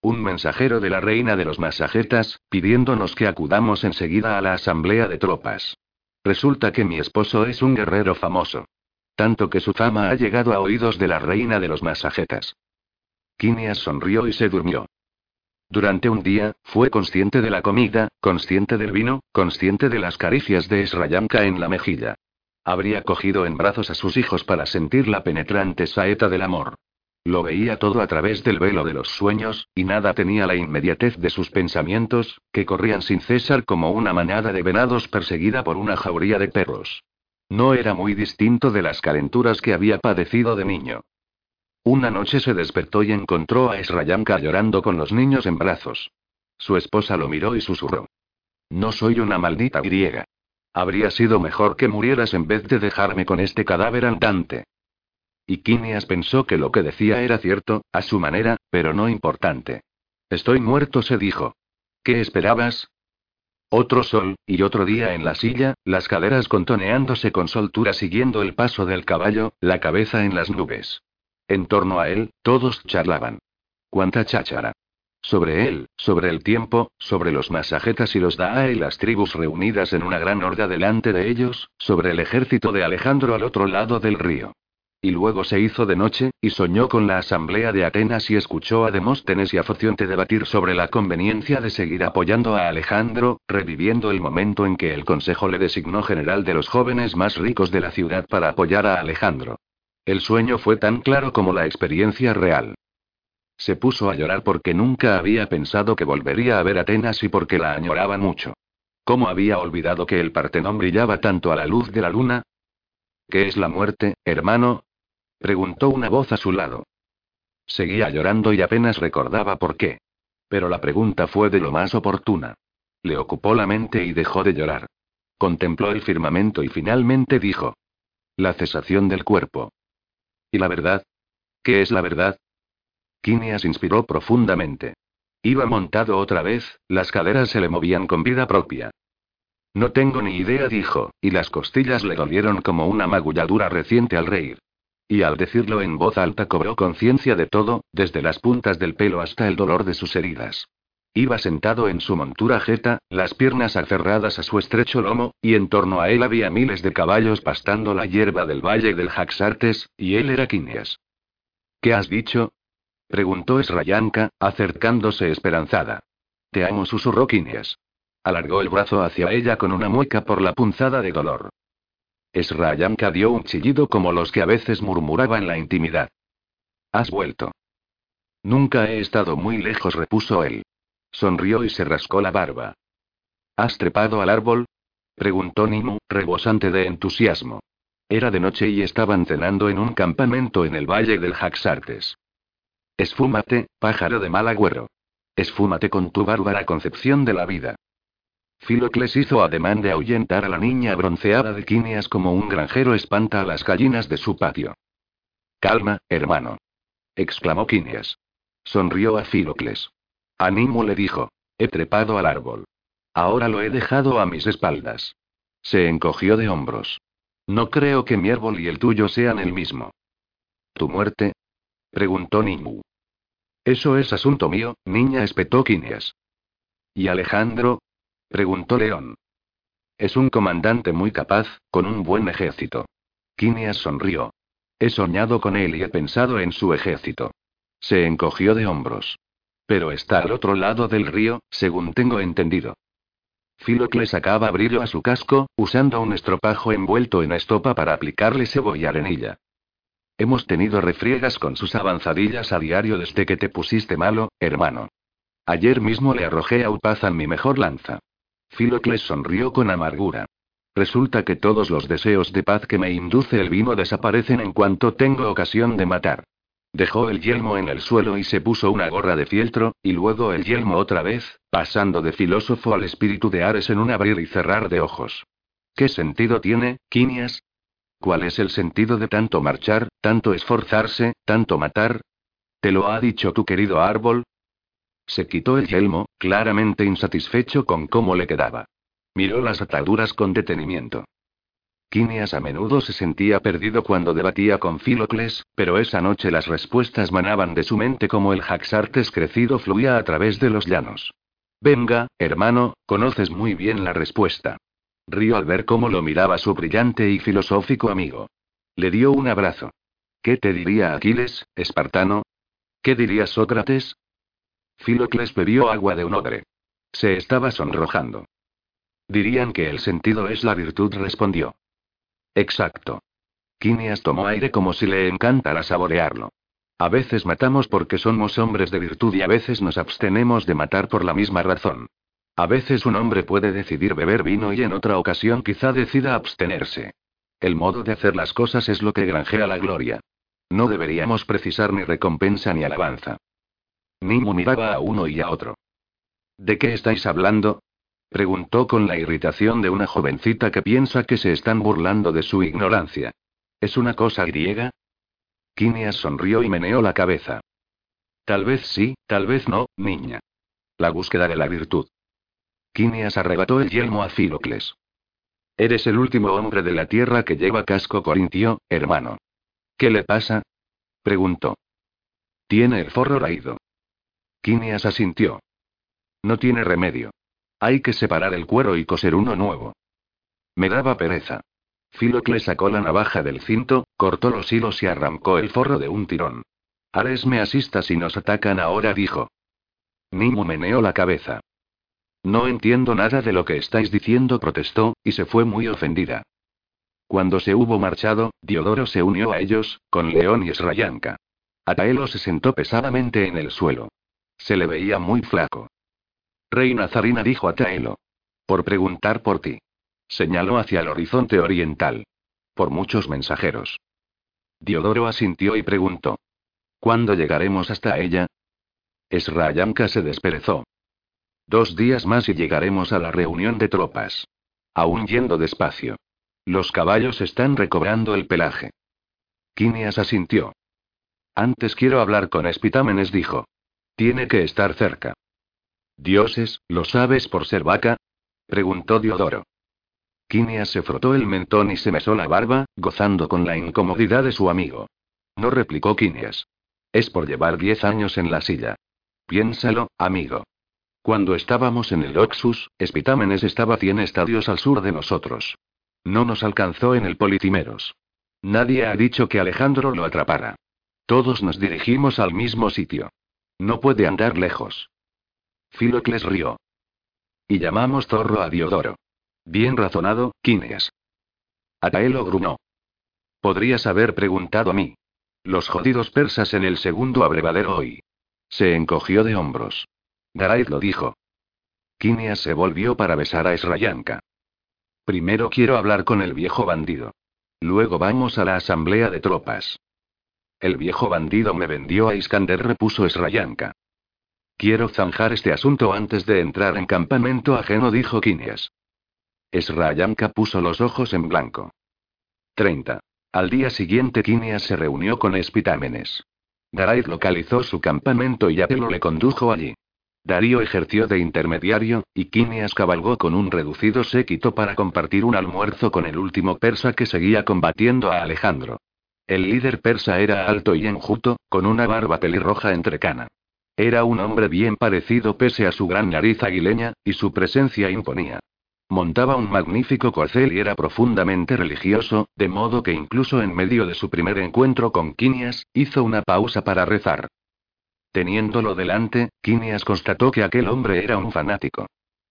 A: Un mensajero de la reina de los masajetas, pidiéndonos que acudamos enseguida a la asamblea de tropas. Resulta que mi esposo es un guerrero famoso. Tanto que su fama ha llegado a oídos de la reina de los masajetas. Quinias sonrió y se durmió. Durante un día, fue consciente de la comida, consciente del vino, consciente de las caricias de Esrayanka en la mejilla. Habría cogido en brazos a sus hijos para sentir la penetrante saeta del amor. Lo veía todo a través del velo de los sueños, y nada tenía la inmediatez de sus pensamientos, que corrían sin cesar como una manada de venados perseguida por una jauría de perros. No era muy distinto de las calenturas que había padecido de niño. Una noche se despertó y encontró a Esrayanka llorando con los niños en brazos. Su esposa lo miró y susurró. No soy una maldita griega. Habría sido mejor que murieras en vez de dejarme con este cadáver andante. Y Quinias pensó que lo que decía era cierto, a su manera, pero no importante. Estoy muerto, se dijo. ¿Qué esperabas? Otro sol, y otro día en la silla, las caderas contoneándose con soltura siguiendo el paso del caballo, la cabeza en las nubes. En torno a él, todos charlaban. Cuánta cháchara. Sobre él, sobre el tiempo, sobre los masajetas y los Daa y las tribus reunidas en una gran horda delante de ellos, sobre el ejército de Alejandro al otro lado del río. Y luego se hizo de noche, y soñó con la asamblea de Atenas y escuchó a Demóstenes y a Focionte debatir sobre la conveniencia de seguir apoyando a Alejandro, reviviendo el momento en que el consejo le designó general de los jóvenes más ricos de la ciudad para apoyar a Alejandro. El sueño fue tan claro como la experiencia real. Se puso a llorar porque nunca había pensado que volvería a ver Atenas y porque la añoraba mucho. ¿Cómo había olvidado que el Partenón brillaba tanto a la luz de la luna? ¿Qué es la muerte, hermano? preguntó una voz a su lado. Seguía llorando y apenas recordaba por qué. Pero la pregunta fue de lo más oportuna. Le ocupó la mente y dejó de llorar. Contempló el firmamento y finalmente dijo. La cesación del cuerpo. ¿Y la verdad? ¿Qué es la verdad? Quinias inspiró profundamente. Iba montado otra vez, las caderas se le movían con vida propia. No tengo ni idea, dijo, y las costillas le dolieron como una magulladura reciente al reír. Y al decirlo en voz alta cobró conciencia de todo, desde las puntas del pelo hasta el dolor de sus heridas. Iba sentado en su montura jeta, las piernas aferradas a su estrecho lomo, y en torno a él había miles de caballos pastando la hierba del valle del Jaxartes, y él era Quinias. ¿Qué has dicho? preguntó Esrayanka, acercándose esperanzada. Te amo, susurró Quinias. Alargó el brazo hacia ella con una mueca por la punzada de dolor. Esrayanka dio un chillido como los que a veces murmuraba en la intimidad. Has vuelto. Nunca he estado muy lejos, repuso él. Sonrió y se rascó la barba. ¿Has trepado al árbol? preguntó Nimu, rebosante de entusiasmo. Era de noche y estaban cenando en un campamento en el valle del Jaxartes. Esfúmate, pájaro de mal agüero. Esfúmate con tu bárbara concepción de la vida. Filocles hizo ademán de ahuyentar a la niña bronceada de Quinias como un granjero espanta a las gallinas de su patio. Calma, hermano. exclamó Quinias. Sonrió a Filocles. Animo le dijo. He trepado al árbol. Ahora lo he dejado a mis espaldas. Se encogió de hombros. No creo que mi árbol y el tuyo sean el mismo. ¿Tu muerte? preguntó Nimu. Eso es asunto mío, niña, espetó Quinias. ¿Y Alejandro? preguntó León. Es un comandante muy capaz, con un buen ejército. Quinias sonrió. He soñado con él y he pensado en su ejército. Se encogió de hombros. Pero está al otro lado del río, según tengo entendido. Filocles sacaba brillo a su casco, usando un estropajo envuelto en estopa para aplicarle sebo y arenilla. Hemos tenido refriegas con sus avanzadillas a diario desde que te pusiste malo, hermano. Ayer mismo le arrojé a Upazan mi mejor lanza. Filocles sonrió con amargura. Resulta que todos los deseos de paz que me induce el vino desaparecen en cuanto tengo ocasión de matar. Dejó el yelmo en el suelo y se puso una gorra de fieltro, y luego el yelmo otra vez, pasando de filósofo al espíritu de Ares en un abrir y cerrar de ojos. ¿Qué sentido tiene, Quinias? ¿Cuál es el sentido de tanto marchar, tanto esforzarse, tanto matar? ¿Te lo ha dicho tu querido árbol? Se quitó el yelmo, claramente insatisfecho con cómo le quedaba. Miró las ataduras con detenimiento. Quinias a menudo se sentía perdido cuando debatía con Filocles, pero esa noche las respuestas manaban de su mente como el jaxartes crecido fluía a través de los llanos. Venga, hermano, conoces muy bien la respuesta. Río al ver cómo lo miraba su brillante y filosófico amigo. Le dio un abrazo. ¿Qué te diría Aquiles, espartano? ¿Qué diría Sócrates? Filocles bebió agua de un odre. Se estaba sonrojando. Dirían que el sentido es la virtud, respondió. Exacto. Quinias tomó aire como si le encantara saborearlo. A veces matamos porque somos hombres de virtud y a veces nos abstenemos de matar por la misma razón. A veces un hombre puede decidir beber vino y en otra ocasión quizá decida abstenerse. El modo de hacer las cosas es lo que granjea la gloria. No deberíamos precisar ni recompensa ni alabanza. Nimu miraba a uno y a otro. ¿De qué estáis hablando? Preguntó con la irritación de una jovencita que piensa que se están burlando de su ignorancia. ¿Es una cosa griega? Quinias sonrió y meneó la cabeza. Tal vez sí, tal vez no, niña. La búsqueda de la virtud. Quinias arrebató el yelmo a Filocles. Eres el último hombre de la tierra que lleva casco corintio, hermano. ¿Qué le pasa? preguntó. Tiene el forro raído. Quinias asintió. No tiene remedio. Hay que separar el cuero y coser uno nuevo. Me daba pereza. Filocles sacó la navaja del cinto, cortó los hilos y arrancó el forro de un tirón. Ares me asista si nos atacan ahora, dijo. Nimu meneó la cabeza. No entiendo nada de lo que estáis diciendo, protestó, y se fue muy ofendida. Cuando se hubo marchado, Diodoro se unió a ellos, con León y Esrayanka. Ataelo se sentó pesadamente en el suelo. Se le veía muy flaco. Reina Zarina dijo a Taelo. Por preguntar por ti. Señaló hacia el horizonte oriental. Por muchos mensajeros. Diodoro asintió y preguntó. ¿Cuándo llegaremos hasta ella? Esrayanka se desperezó. Dos días más y llegaremos a la reunión de tropas. Aún yendo despacio. Los caballos están recobrando el pelaje. Quinias asintió. Antes quiero hablar con Espitámenes, dijo. Tiene que estar cerca. Dioses, ¿lo sabes por ser vaca? preguntó Diodoro. Quinias se frotó el mentón y se mesó la barba, gozando con la incomodidad de su amigo. No replicó Quinias. Es por llevar diez años en la silla. Piénsalo, amigo. Cuando estábamos en el Oxus, Espitámenes estaba cien estadios al sur de nosotros. No nos alcanzó en el Politimeros. Nadie ha dicho que Alejandro lo atrapara. Todos nos dirigimos al mismo sitio. No puede andar lejos. Filocles rió. Y llamamos zorro a Diodoro. Bien razonado, Quinias. Ataelo gruñó. Podrías haber preguntado a mí. Los jodidos persas en el segundo abrevadero hoy. Se encogió de hombros. Daraid lo dijo. Quinias se volvió para besar a Esrayanka. Primero quiero hablar con el viejo bandido. Luego vamos a la asamblea de tropas. El viejo bandido me vendió a Iskander, repuso Esrayanka. Quiero zanjar este asunto antes de entrar en campamento ajeno, dijo Quinias. Esrayanka puso los ojos en blanco. 30. Al día siguiente Quinias se reunió con Espitámenes. Daraid localizó su campamento y Apelo le condujo allí. Darío ejerció de intermediario, y Quinias cabalgó con un reducido séquito para compartir un almuerzo con el último persa que seguía combatiendo a Alejandro. El líder persa era alto y enjuto, con una barba pelirroja entrecana. Era un hombre bien parecido pese a su gran nariz aguileña, y su presencia imponía. Montaba un magnífico corcel y era profundamente religioso, de modo que incluso en medio de su primer encuentro con Quinias, hizo una pausa para rezar. Teniéndolo delante, Quinias constató que aquel hombre era un fanático.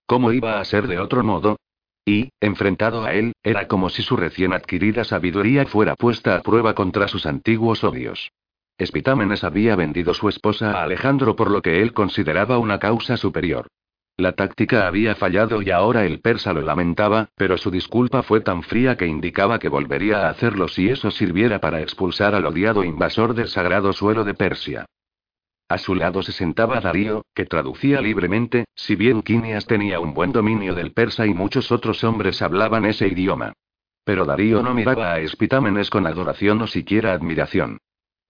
A: ¿Cómo iba a ser de otro modo? Y, enfrentado a él, era como si su recién adquirida sabiduría fuera puesta a prueba contra sus antiguos odios. Espitámenes había vendido su esposa a Alejandro por lo que él consideraba una causa superior. La táctica había fallado y ahora el persa lo lamentaba, pero su disculpa fue tan fría que indicaba que volvería a hacerlo si eso sirviera para expulsar al odiado invasor del sagrado suelo de Persia. A su lado se sentaba Darío, que traducía libremente, si bien Quinias tenía un buen dominio del persa y muchos otros hombres hablaban ese idioma. Pero Darío no miraba a Espitámenes con adoración o siquiera admiración.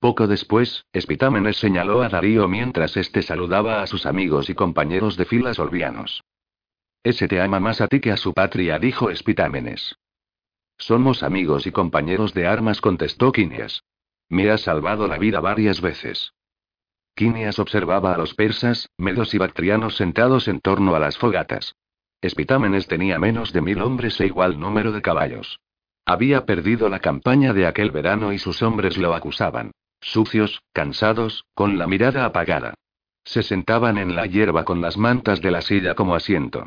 A: Poco después, Espitámenes señaló a Darío mientras éste saludaba a sus amigos y compañeros de filas olvianos. Ese te ama más a ti que a su patria, dijo Espitámenes. Somos amigos y compañeros de armas, contestó Quinias. Me has salvado la vida varias veces. Quinias observaba a los persas, medos y bactrianos sentados en torno a las fogatas. Espitámenes tenía menos de mil hombres e igual número de caballos. Había perdido la campaña de aquel verano y sus hombres lo acusaban. Sucios, cansados, con la mirada apagada. Se sentaban en la hierba con las mantas de la silla como asiento.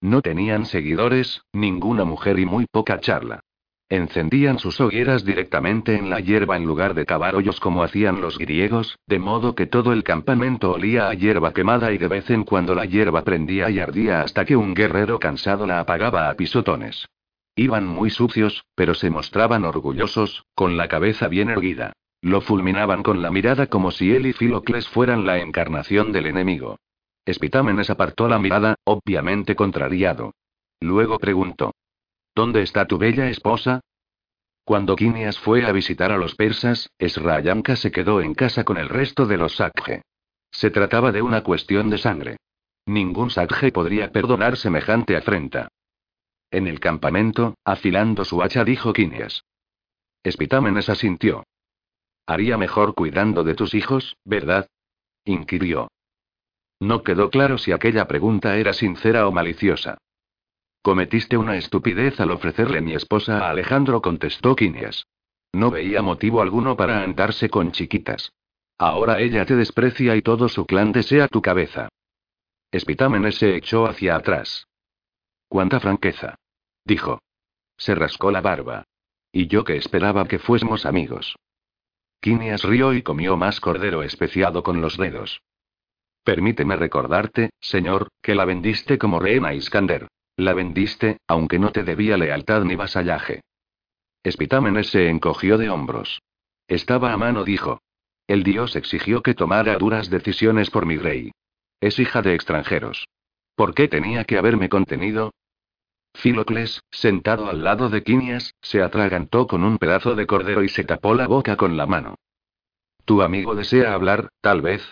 A: No tenían seguidores, ninguna mujer y muy poca charla. Encendían sus hogueras directamente en la hierba en lugar de cavar hoyos como hacían los griegos, de modo que todo el campamento olía a hierba quemada y de vez en cuando la hierba prendía y ardía hasta que un guerrero cansado la apagaba a pisotones. Iban muy sucios, pero se mostraban orgullosos, con la cabeza bien erguida. Lo fulminaban con la mirada como si él y Filocles fueran la encarnación del enemigo. Espitámenes apartó la mirada, obviamente contrariado. Luego preguntó. ¿Dónde está tu bella esposa? Cuando Quinias fue a visitar a los persas, Esrayanka se quedó en casa con el resto de los Sakje. Se trataba de una cuestión de sangre. Ningún Sakje podría perdonar semejante afrenta. En el campamento, afilando su hacha, dijo Quinias. Espitámenes asintió. Haría mejor cuidando de tus hijos, ¿verdad? inquirió. No quedó claro si aquella pregunta era sincera o maliciosa. Cometiste una estupidez al ofrecerle mi esposa a Alejandro, contestó Quinias. No veía motivo alguno para andarse con chiquitas. Ahora ella te desprecia y todo su clan desea tu cabeza. Espitámenes se echó hacia atrás. Cuánta franqueza. Dijo. Se rascó la barba. Y yo que esperaba que fuésemos amigos. Quinias rió y comió más cordero especiado con los dedos. Permíteme recordarte, señor, que la vendiste como reina Iskander. La vendiste, aunque no te debía lealtad ni vasallaje. Espitámenes se encogió de hombros. Estaba a mano, dijo. El dios exigió que tomara duras decisiones por mi rey. Es hija de extranjeros. ¿Por qué tenía que haberme contenido? Filocles, sentado al lado de Quinias, se atragantó con un pedazo de cordero y se tapó la boca con la mano. ¿Tu amigo desea hablar, tal vez?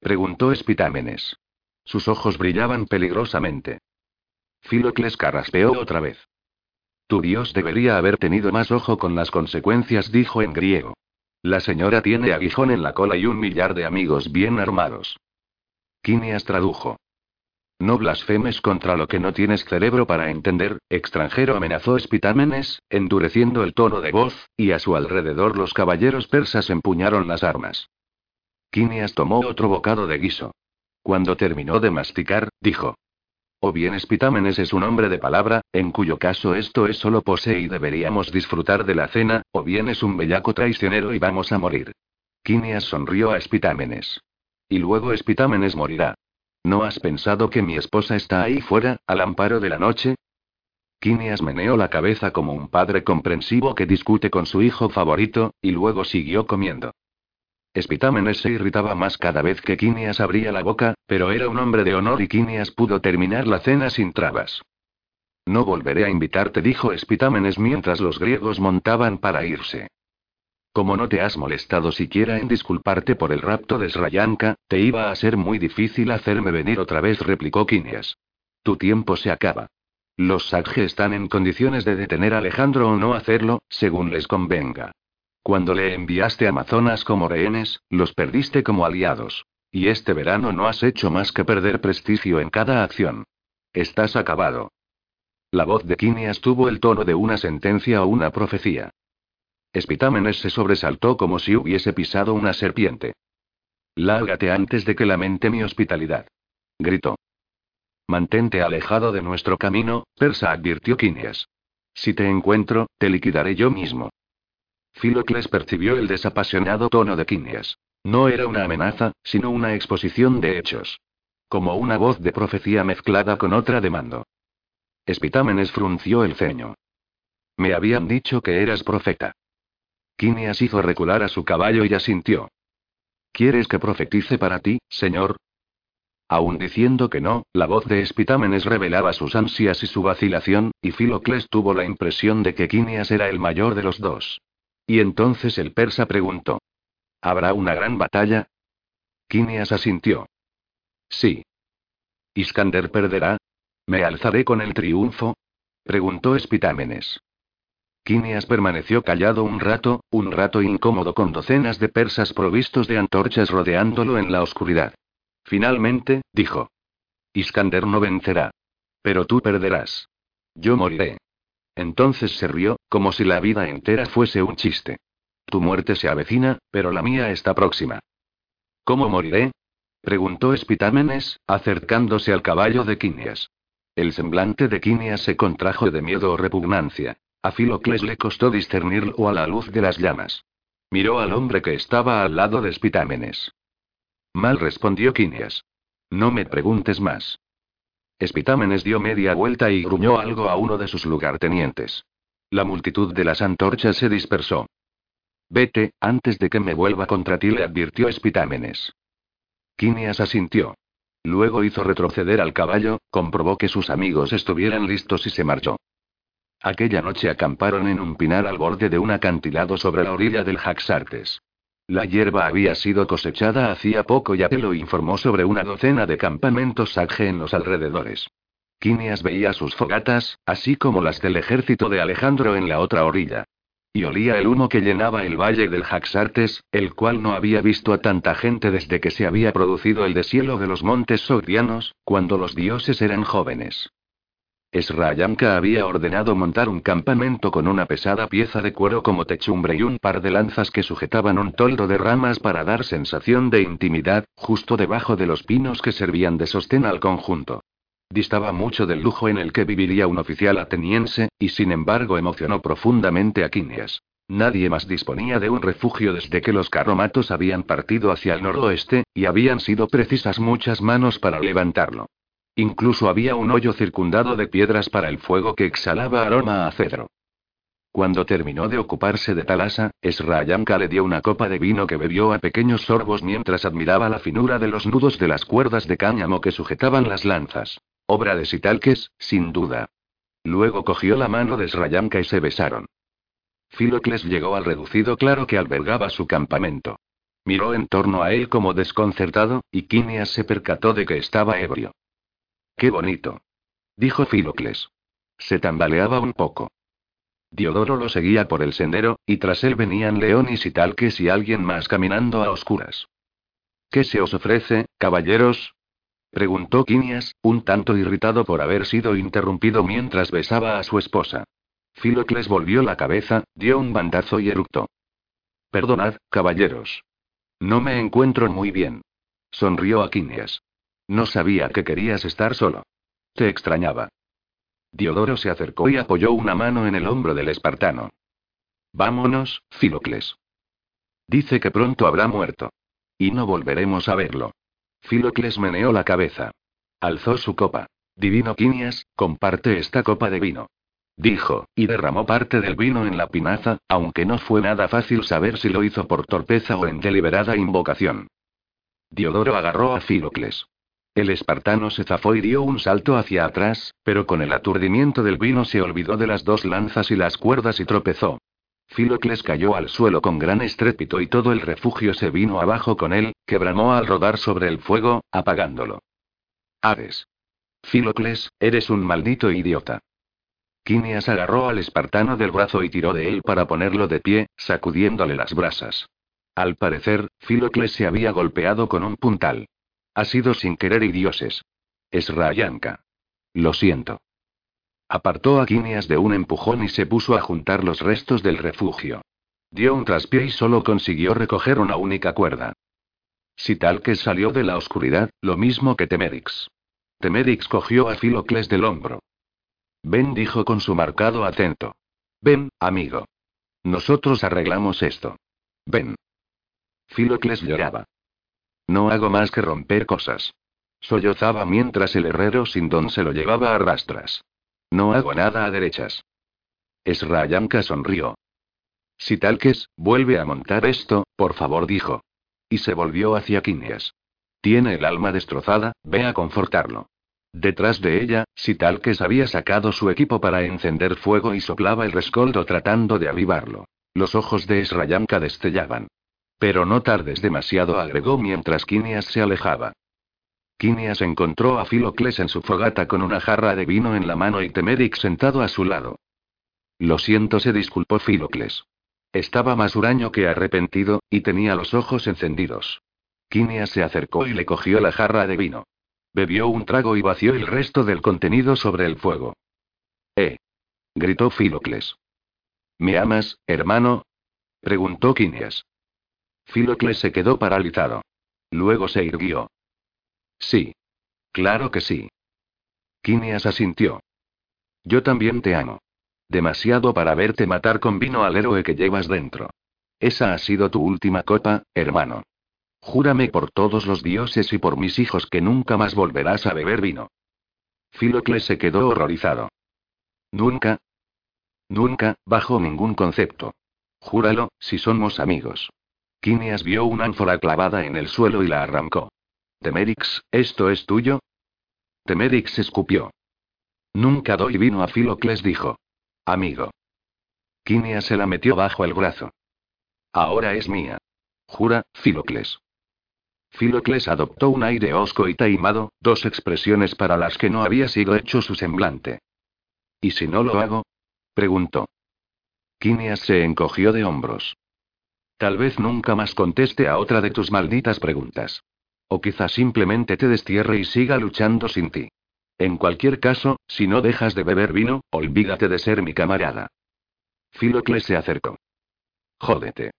A: preguntó Espitámenes. Sus ojos brillaban peligrosamente. Filocles carraspeó otra vez. Tu dios debería haber tenido más ojo con las consecuencias, dijo en griego. La señora tiene aguijón en la cola y un millar de amigos bien armados. Quinias tradujo. No blasfemes contra lo que no tienes cerebro para entender, extranjero amenazó Espitámenes, endureciendo el tono de voz, y a su alrededor los caballeros persas empuñaron las armas. Quinias tomó otro bocado de guiso. Cuando terminó de masticar, dijo. O bien Espitámenes es un hombre de palabra, en cuyo caso esto es solo pose y deberíamos disfrutar de la cena, o bien es un bellaco traicionero y vamos a morir. Quinias sonrió a Espitámenes. Y luego Espitámenes morirá. ¿No has pensado que mi esposa está ahí fuera, al amparo de la noche? Quinias meneó la cabeza como un padre comprensivo que discute con su hijo favorito, y luego siguió comiendo. Espitámenes se irritaba más cada vez que Quinias abría la boca, pero era un hombre de honor y Quinias pudo terminar la cena sin trabas. No volveré a invitarte, dijo Espitámenes mientras los griegos montaban para irse. Como no te has molestado siquiera en disculparte por el rapto de Srayanka, te iba a ser muy difícil hacerme venir otra vez, replicó Quinias. Tu tiempo se acaba. Los Sagge están en condiciones de detener a Alejandro o no hacerlo, según les convenga. Cuando le enviaste a Amazonas como rehenes, los perdiste como aliados. Y este verano no has hecho más que perder prestigio en cada acción. Estás acabado. La voz de Quinias tuvo el tono de una sentencia o una profecía. Espitámenes se sobresaltó como si hubiese pisado una serpiente. Lárgate antes de que lamente mi hospitalidad. Gritó. Mantente alejado de nuestro camino, Persa advirtió Quinias. Si te encuentro, te liquidaré yo mismo. Filocles percibió el desapasionado tono de Quinias. No era una amenaza, sino una exposición de hechos. Como una voz de profecía mezclada con otra de mando. Espitámenes frunció el ceño. Me habían dicho que eras profeta. Quinias hizo recular a su caballo y asintió. ¿Quieres que profetice para ti, señor? Aún diciendo que no, la voz de Espitámenes revelaba sus ansias y su vacilación, y Filocles tuvo la impresión de que Quinias era el mayor de los dos. Y entonces el persa preguntó: ¿Habrá una gran batalla? Quinias asintió. Sí. ¿Iskander perderá? ¿Me alzaré con el triunfo? preguntó Espitámenes. Quinias permaneció callado un rato, un rato incómodo con docenas de persas provistos de antorchas rodeándolo en la oscuridad. Finalmente, dijo. Iskander no vencerá. Pero tú perderás. Yo moriré. Entonces se rió, como si la vida entera fuese un chiste. Tu muerte se avecina, pero la mía está próxima. ¿Cómo moriré? preguntó Espitámenes, acercándose al caballo de Quinias. El semblante de Quinias se contrajo de miedo o repugnancia. A Filocles le costó discernirlo a la luz de las llamas. Miró al hombre que estaba al lado de Espitámenes. Mal respondió Quinias. No me preguntes más. Espitámenes dio media vuelta y gruñó algo a uno de sus lugartenientes. La multitud de las antorchas se dispersó. Vete, antes de que me vuelva contra ti, le advirtió Espitámenes. Quinias asintió. Luego hizo retroceder al caballo, comprobó que sus amigos estuvieran listos y se marchó. Aquella noche acamparon en un pinar al borde de un acantilado sobre la orilla del Jaxartes. La hierba había sido cosechada hacía poco y Apelo informó sobre una docena de campamentos Sage en los alrededores. Quinias veía sus fogatas, así como las del ejército de Alejandro en la otra orilla. Y olía el humo que llenaba el valle del Jaxartes, el cual no había visto a tanta gente desde que se había producido el deshielo de los montes Sogdianos, cuando los dioses eran jóvenes. Esrayanka había ordenado montar un campamento con una pesada pieza de cuero como techumbre y un par de lanzas que sujetaban un toldo de ramas para dar sensación de intimidad, justo debajo de los pinos que servían de sostén al conjunto. Distaba mucho del lujo en el que viviría un oficial ateniense, y sin embargo emocionó profundamente a Quinias. Nadie más disponía de un refugio desde que los carromatos habían partido hacia el noroeste, y habían sido precisas muchas manos para levantarlo. Incluso había un hoyo circundado de piedras para el fuego que exhalaba aroma a cedro. Cuando terminó de ocuparse de Talasa, Esrayanka le dio una copa de vino que bebió a pequeños sorbos mientras admiraba la finura de los nudos de las cuerdas de cáñamo que sujetaban las lanzas. Obra de Sitalques, sin duda. Luego cogió la mano de Esrayanka y se besaron. Filocles llegó al reducido claro que albergaba su campamento. Miró en torno a él como desconcertado, y Quinias se percató de que estaba ebrio. Qué bonito. Dijo Filocles. Se tambaleaba un poco. Diodoro lo seguía por el sendero, y tras él venían Leonis y Talques y alguien más caminando a oscuras. ¿Qué se os ofrece, caballeros? preguntó Quinias, un tanto irritado por haber sido interrumpido mientras besaba a su esposa. Filocles volvió la cabeza, dio un bandazo y eructó. Perdonad, caballeros. No me encuentro muy bien. Sonrió a Quinias. No sabía que querías estar solo. Te extrañaba. Diodoro se acercó y apoyó una mano en el hombro del espartano. Vámonos, Filocles. Dice que pronto habrá muerto. Y no volveremos a verlo. Filocles meneó la cabeza. Alzó su copa. Divino Quinias, comparte esta copa de vino. Dijo, y derramó parte del vino en la pinaza, aunque no fue nada fácil saber si lo hizo por torpeza o en deliberada invocación. Diodoro agarró a Filocles. El espartano se zafó y dio un salto hacia atrás, pero con el aturdimiento del vino se olvidó de las dos lanzas y las cuerdas y tropezó. Filocles cayó al suelo con gran estrépito y todo el refugio se vino abajo con él, que bramó al rodar sobre el fuego, apagándolo. Hades. Filocles, eres un maldito idiota. Quinias agarró al espartano del brazo y tiró de él para ponerlo de pie, sacudiéndole las brasas. Al parecer, Filocles se había golpeado con un puntal. Ha sido sin querer y dioses. Es Rayanka. Lo siento. Apartó a Quinias de un empujón y se puso a juntar los restos del refugio. Dio un traspié y solo consiguió recoger una única cuerda. Si tal que salió de la oscuridad, lo mismo que Temerix. Temerix cogió a Filocles del hombro. Ven, dijo con su marcado acento. Ven, amigo. Nosotros arreglamos esto. Ven. Filocles lloraba. No hago más que romper cosas. Sollozaba mientras el herrero sin don se lo llevaba a rastras. No hago nada a derechas. Esrayanka sonrió. Si Talques, vuelve a montar esto, por favor, dijo. Y se volvió hacia Quinias. Tiene el alma destrozada, ve a confortarlo. Detrás de ella, Sitalques había sacado su equipo para encender fuego y soplaba el rescoldo tratando de avivarlo. Los ojos de Esrayanka destellaban. Pero no tardes demasiado, agregó mientras Quinias se alejaba. Quinias encontró a Filocles en su fogata con una jarra de vino en la mano y Temeric sentado a su lado. Lo siento, se disculpó Filocles. Estaba más huraño que arrepentido, y tenía los ojos encendidos. Quinias se acercó y le cogió la jarra de vino. Bebió un trago y vació el resto del contenido sobre el fuego. ¡Eh! gritó Filocles. ¿Me amas, hermano? preguntó Quinias. Filocles se quedó paralizado. Luego se irguió. Sí. Claro que sí. Quinias asintió. Yo también te amo. Demasiado para verte matar con vino al héroe que llevas dentro. Esa ha sido tu última copa, hermano. Júrame por todos los dioses y por mis hijos que nunca más volverás a beber vino. Filocles se quedó horrorizado. Nunca. Nunca, bajo ningún concepto. Júralo, si somos amigos. Quinias vio una ánfora clavada en el suelo y la arrancó. Temerix, ¿esto es tuyo? Temerix escupió. Nunca doy vino a Filocles, dijo. Amigo. Quinias se la metió bajo el brazo. Ahora es mía. Jura, Filocles. Filocles adoptó un aire hosco y taimado, dos expresiones para las que no había sido hecho su semblante. ¿Y si no lo hago? preguntó. Quinias se encogió de hombros. Tal vez nunca más conteste a otra de tus malditas preguntas. O quizá simplemente te destierre y siga luchando sin ti. En cualquier caso, si no dejas de beber vino, olvídate de ser mi camarada. Filocles se acercó. Jódete.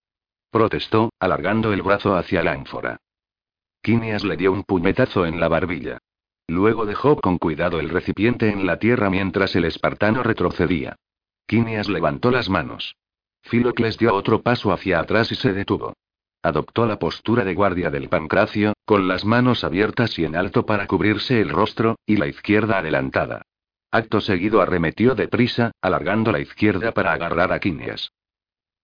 A: Protestó, alargando el brazo hacia la ánfora. Quinias le dio un puñetazo en la barbilla. Luego dejó con cuidado el recipiente en la tierra mientras el espartano retrocedía. Quinias levantó las manos. Filocles dio otro paso hacia atrás y se detuvo. Adoptó la postura de guardia del pancracio, con las manos abiertas y en alto para cubrirse el rostro, y la izquierda adelantada. Acto seguido arremetió deprisa, alargando la izquierda para agarrar a Quinias.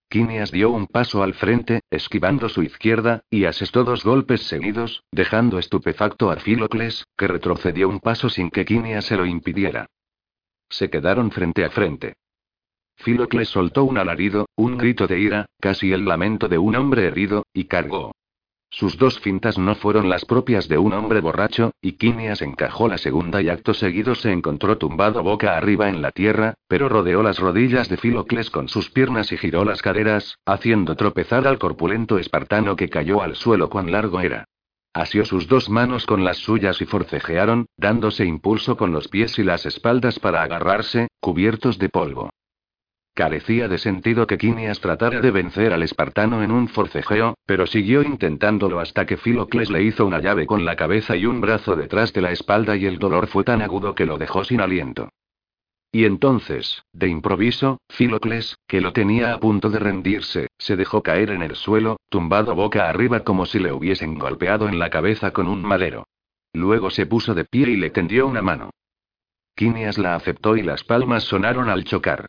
A: Quinias dio un paso al frente, esquivando su izquierda, y asestó dos golpes seguidos, dejando estupefacto a Filocles, que retrocedió un paso sin que Quinias se lo impidiera. Se quedaron frente a frente. Filocles soltó un alarido, un grito de ira, casi el lamento de un hombre herido, y cargó. Sus dos fintas no fueron las propias de un hombre borracho, y Quinias encajó la segunda y acto seguido se encontró tumbado boca arriba en la tierra, pero rodeó las rodillas de Filocles con sus piernas y giró las caderas, haciendo tropezar al corpulento espartano que cayó al suelo cuán largo era. Asió sus dos manos con las suyas y forcejearon, dándose impulso con los pies y las espaldas para agarrarse, cubiertos de polvo. Carecía de sentido que Quinias tratara de vencer al espartano en un forcejeo, pero siguió intentándolo hasta que Filocles le hizo una llave con la cabeza y un brazo detrás de la espalda y el dolor fue tan agudo que lo dejó sin aliento. Y entonces, de improviso, Filocles, que lo tenía a punto de rendirse, se dejó caer en el suelo, tumbado boca arriba como si le hubiesen golpeado en la cabeza con un madero. Luego se puso de pie y le tendió una mano. Quinias la aceptó y las palmas sonaron al chocar.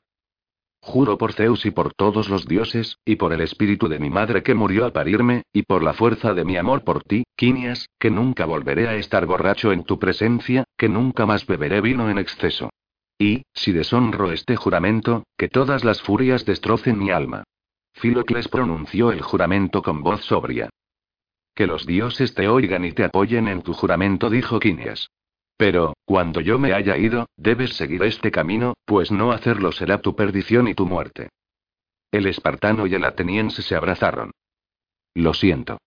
A: Juro por Zeus y por todos los dioses, y por el espíritu de mi madre que murió al parirme, y por la fuerza de mi amor por ti, Quinias, que nunca volveré a estar borracho en tu presencia, que nunca más beberé vino en exceso. Y, si deshonro este juramento, que todas las furias destrocen mi alma. Filocles pronunció el juramento con voz sobria. Que los dioses te oigan y te apoyen en tu juramento, dijo Quinias. Pero, cuando yo me haya ido, debes seguir este camino, pues no hacerlo será tu perdición y tu muerte. El espartano y el ateniense se abrazaron. Lo siento.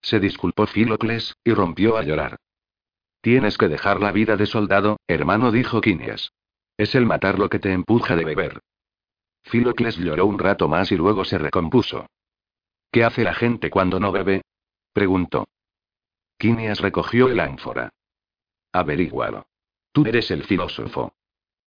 A: Se disculpó Filocles, y rompió a llorar. Tienes que dejar la vida de soldado, hermano, dijo Quinias. Es el matar lo que te empuja de beber. Filocles lloró un rato más y luego se recompuso. ¿Qué hace la gente cuando no bebe? preguntó. Quinias recogió el ánfora. Averígualo. Tú eres el filósofo.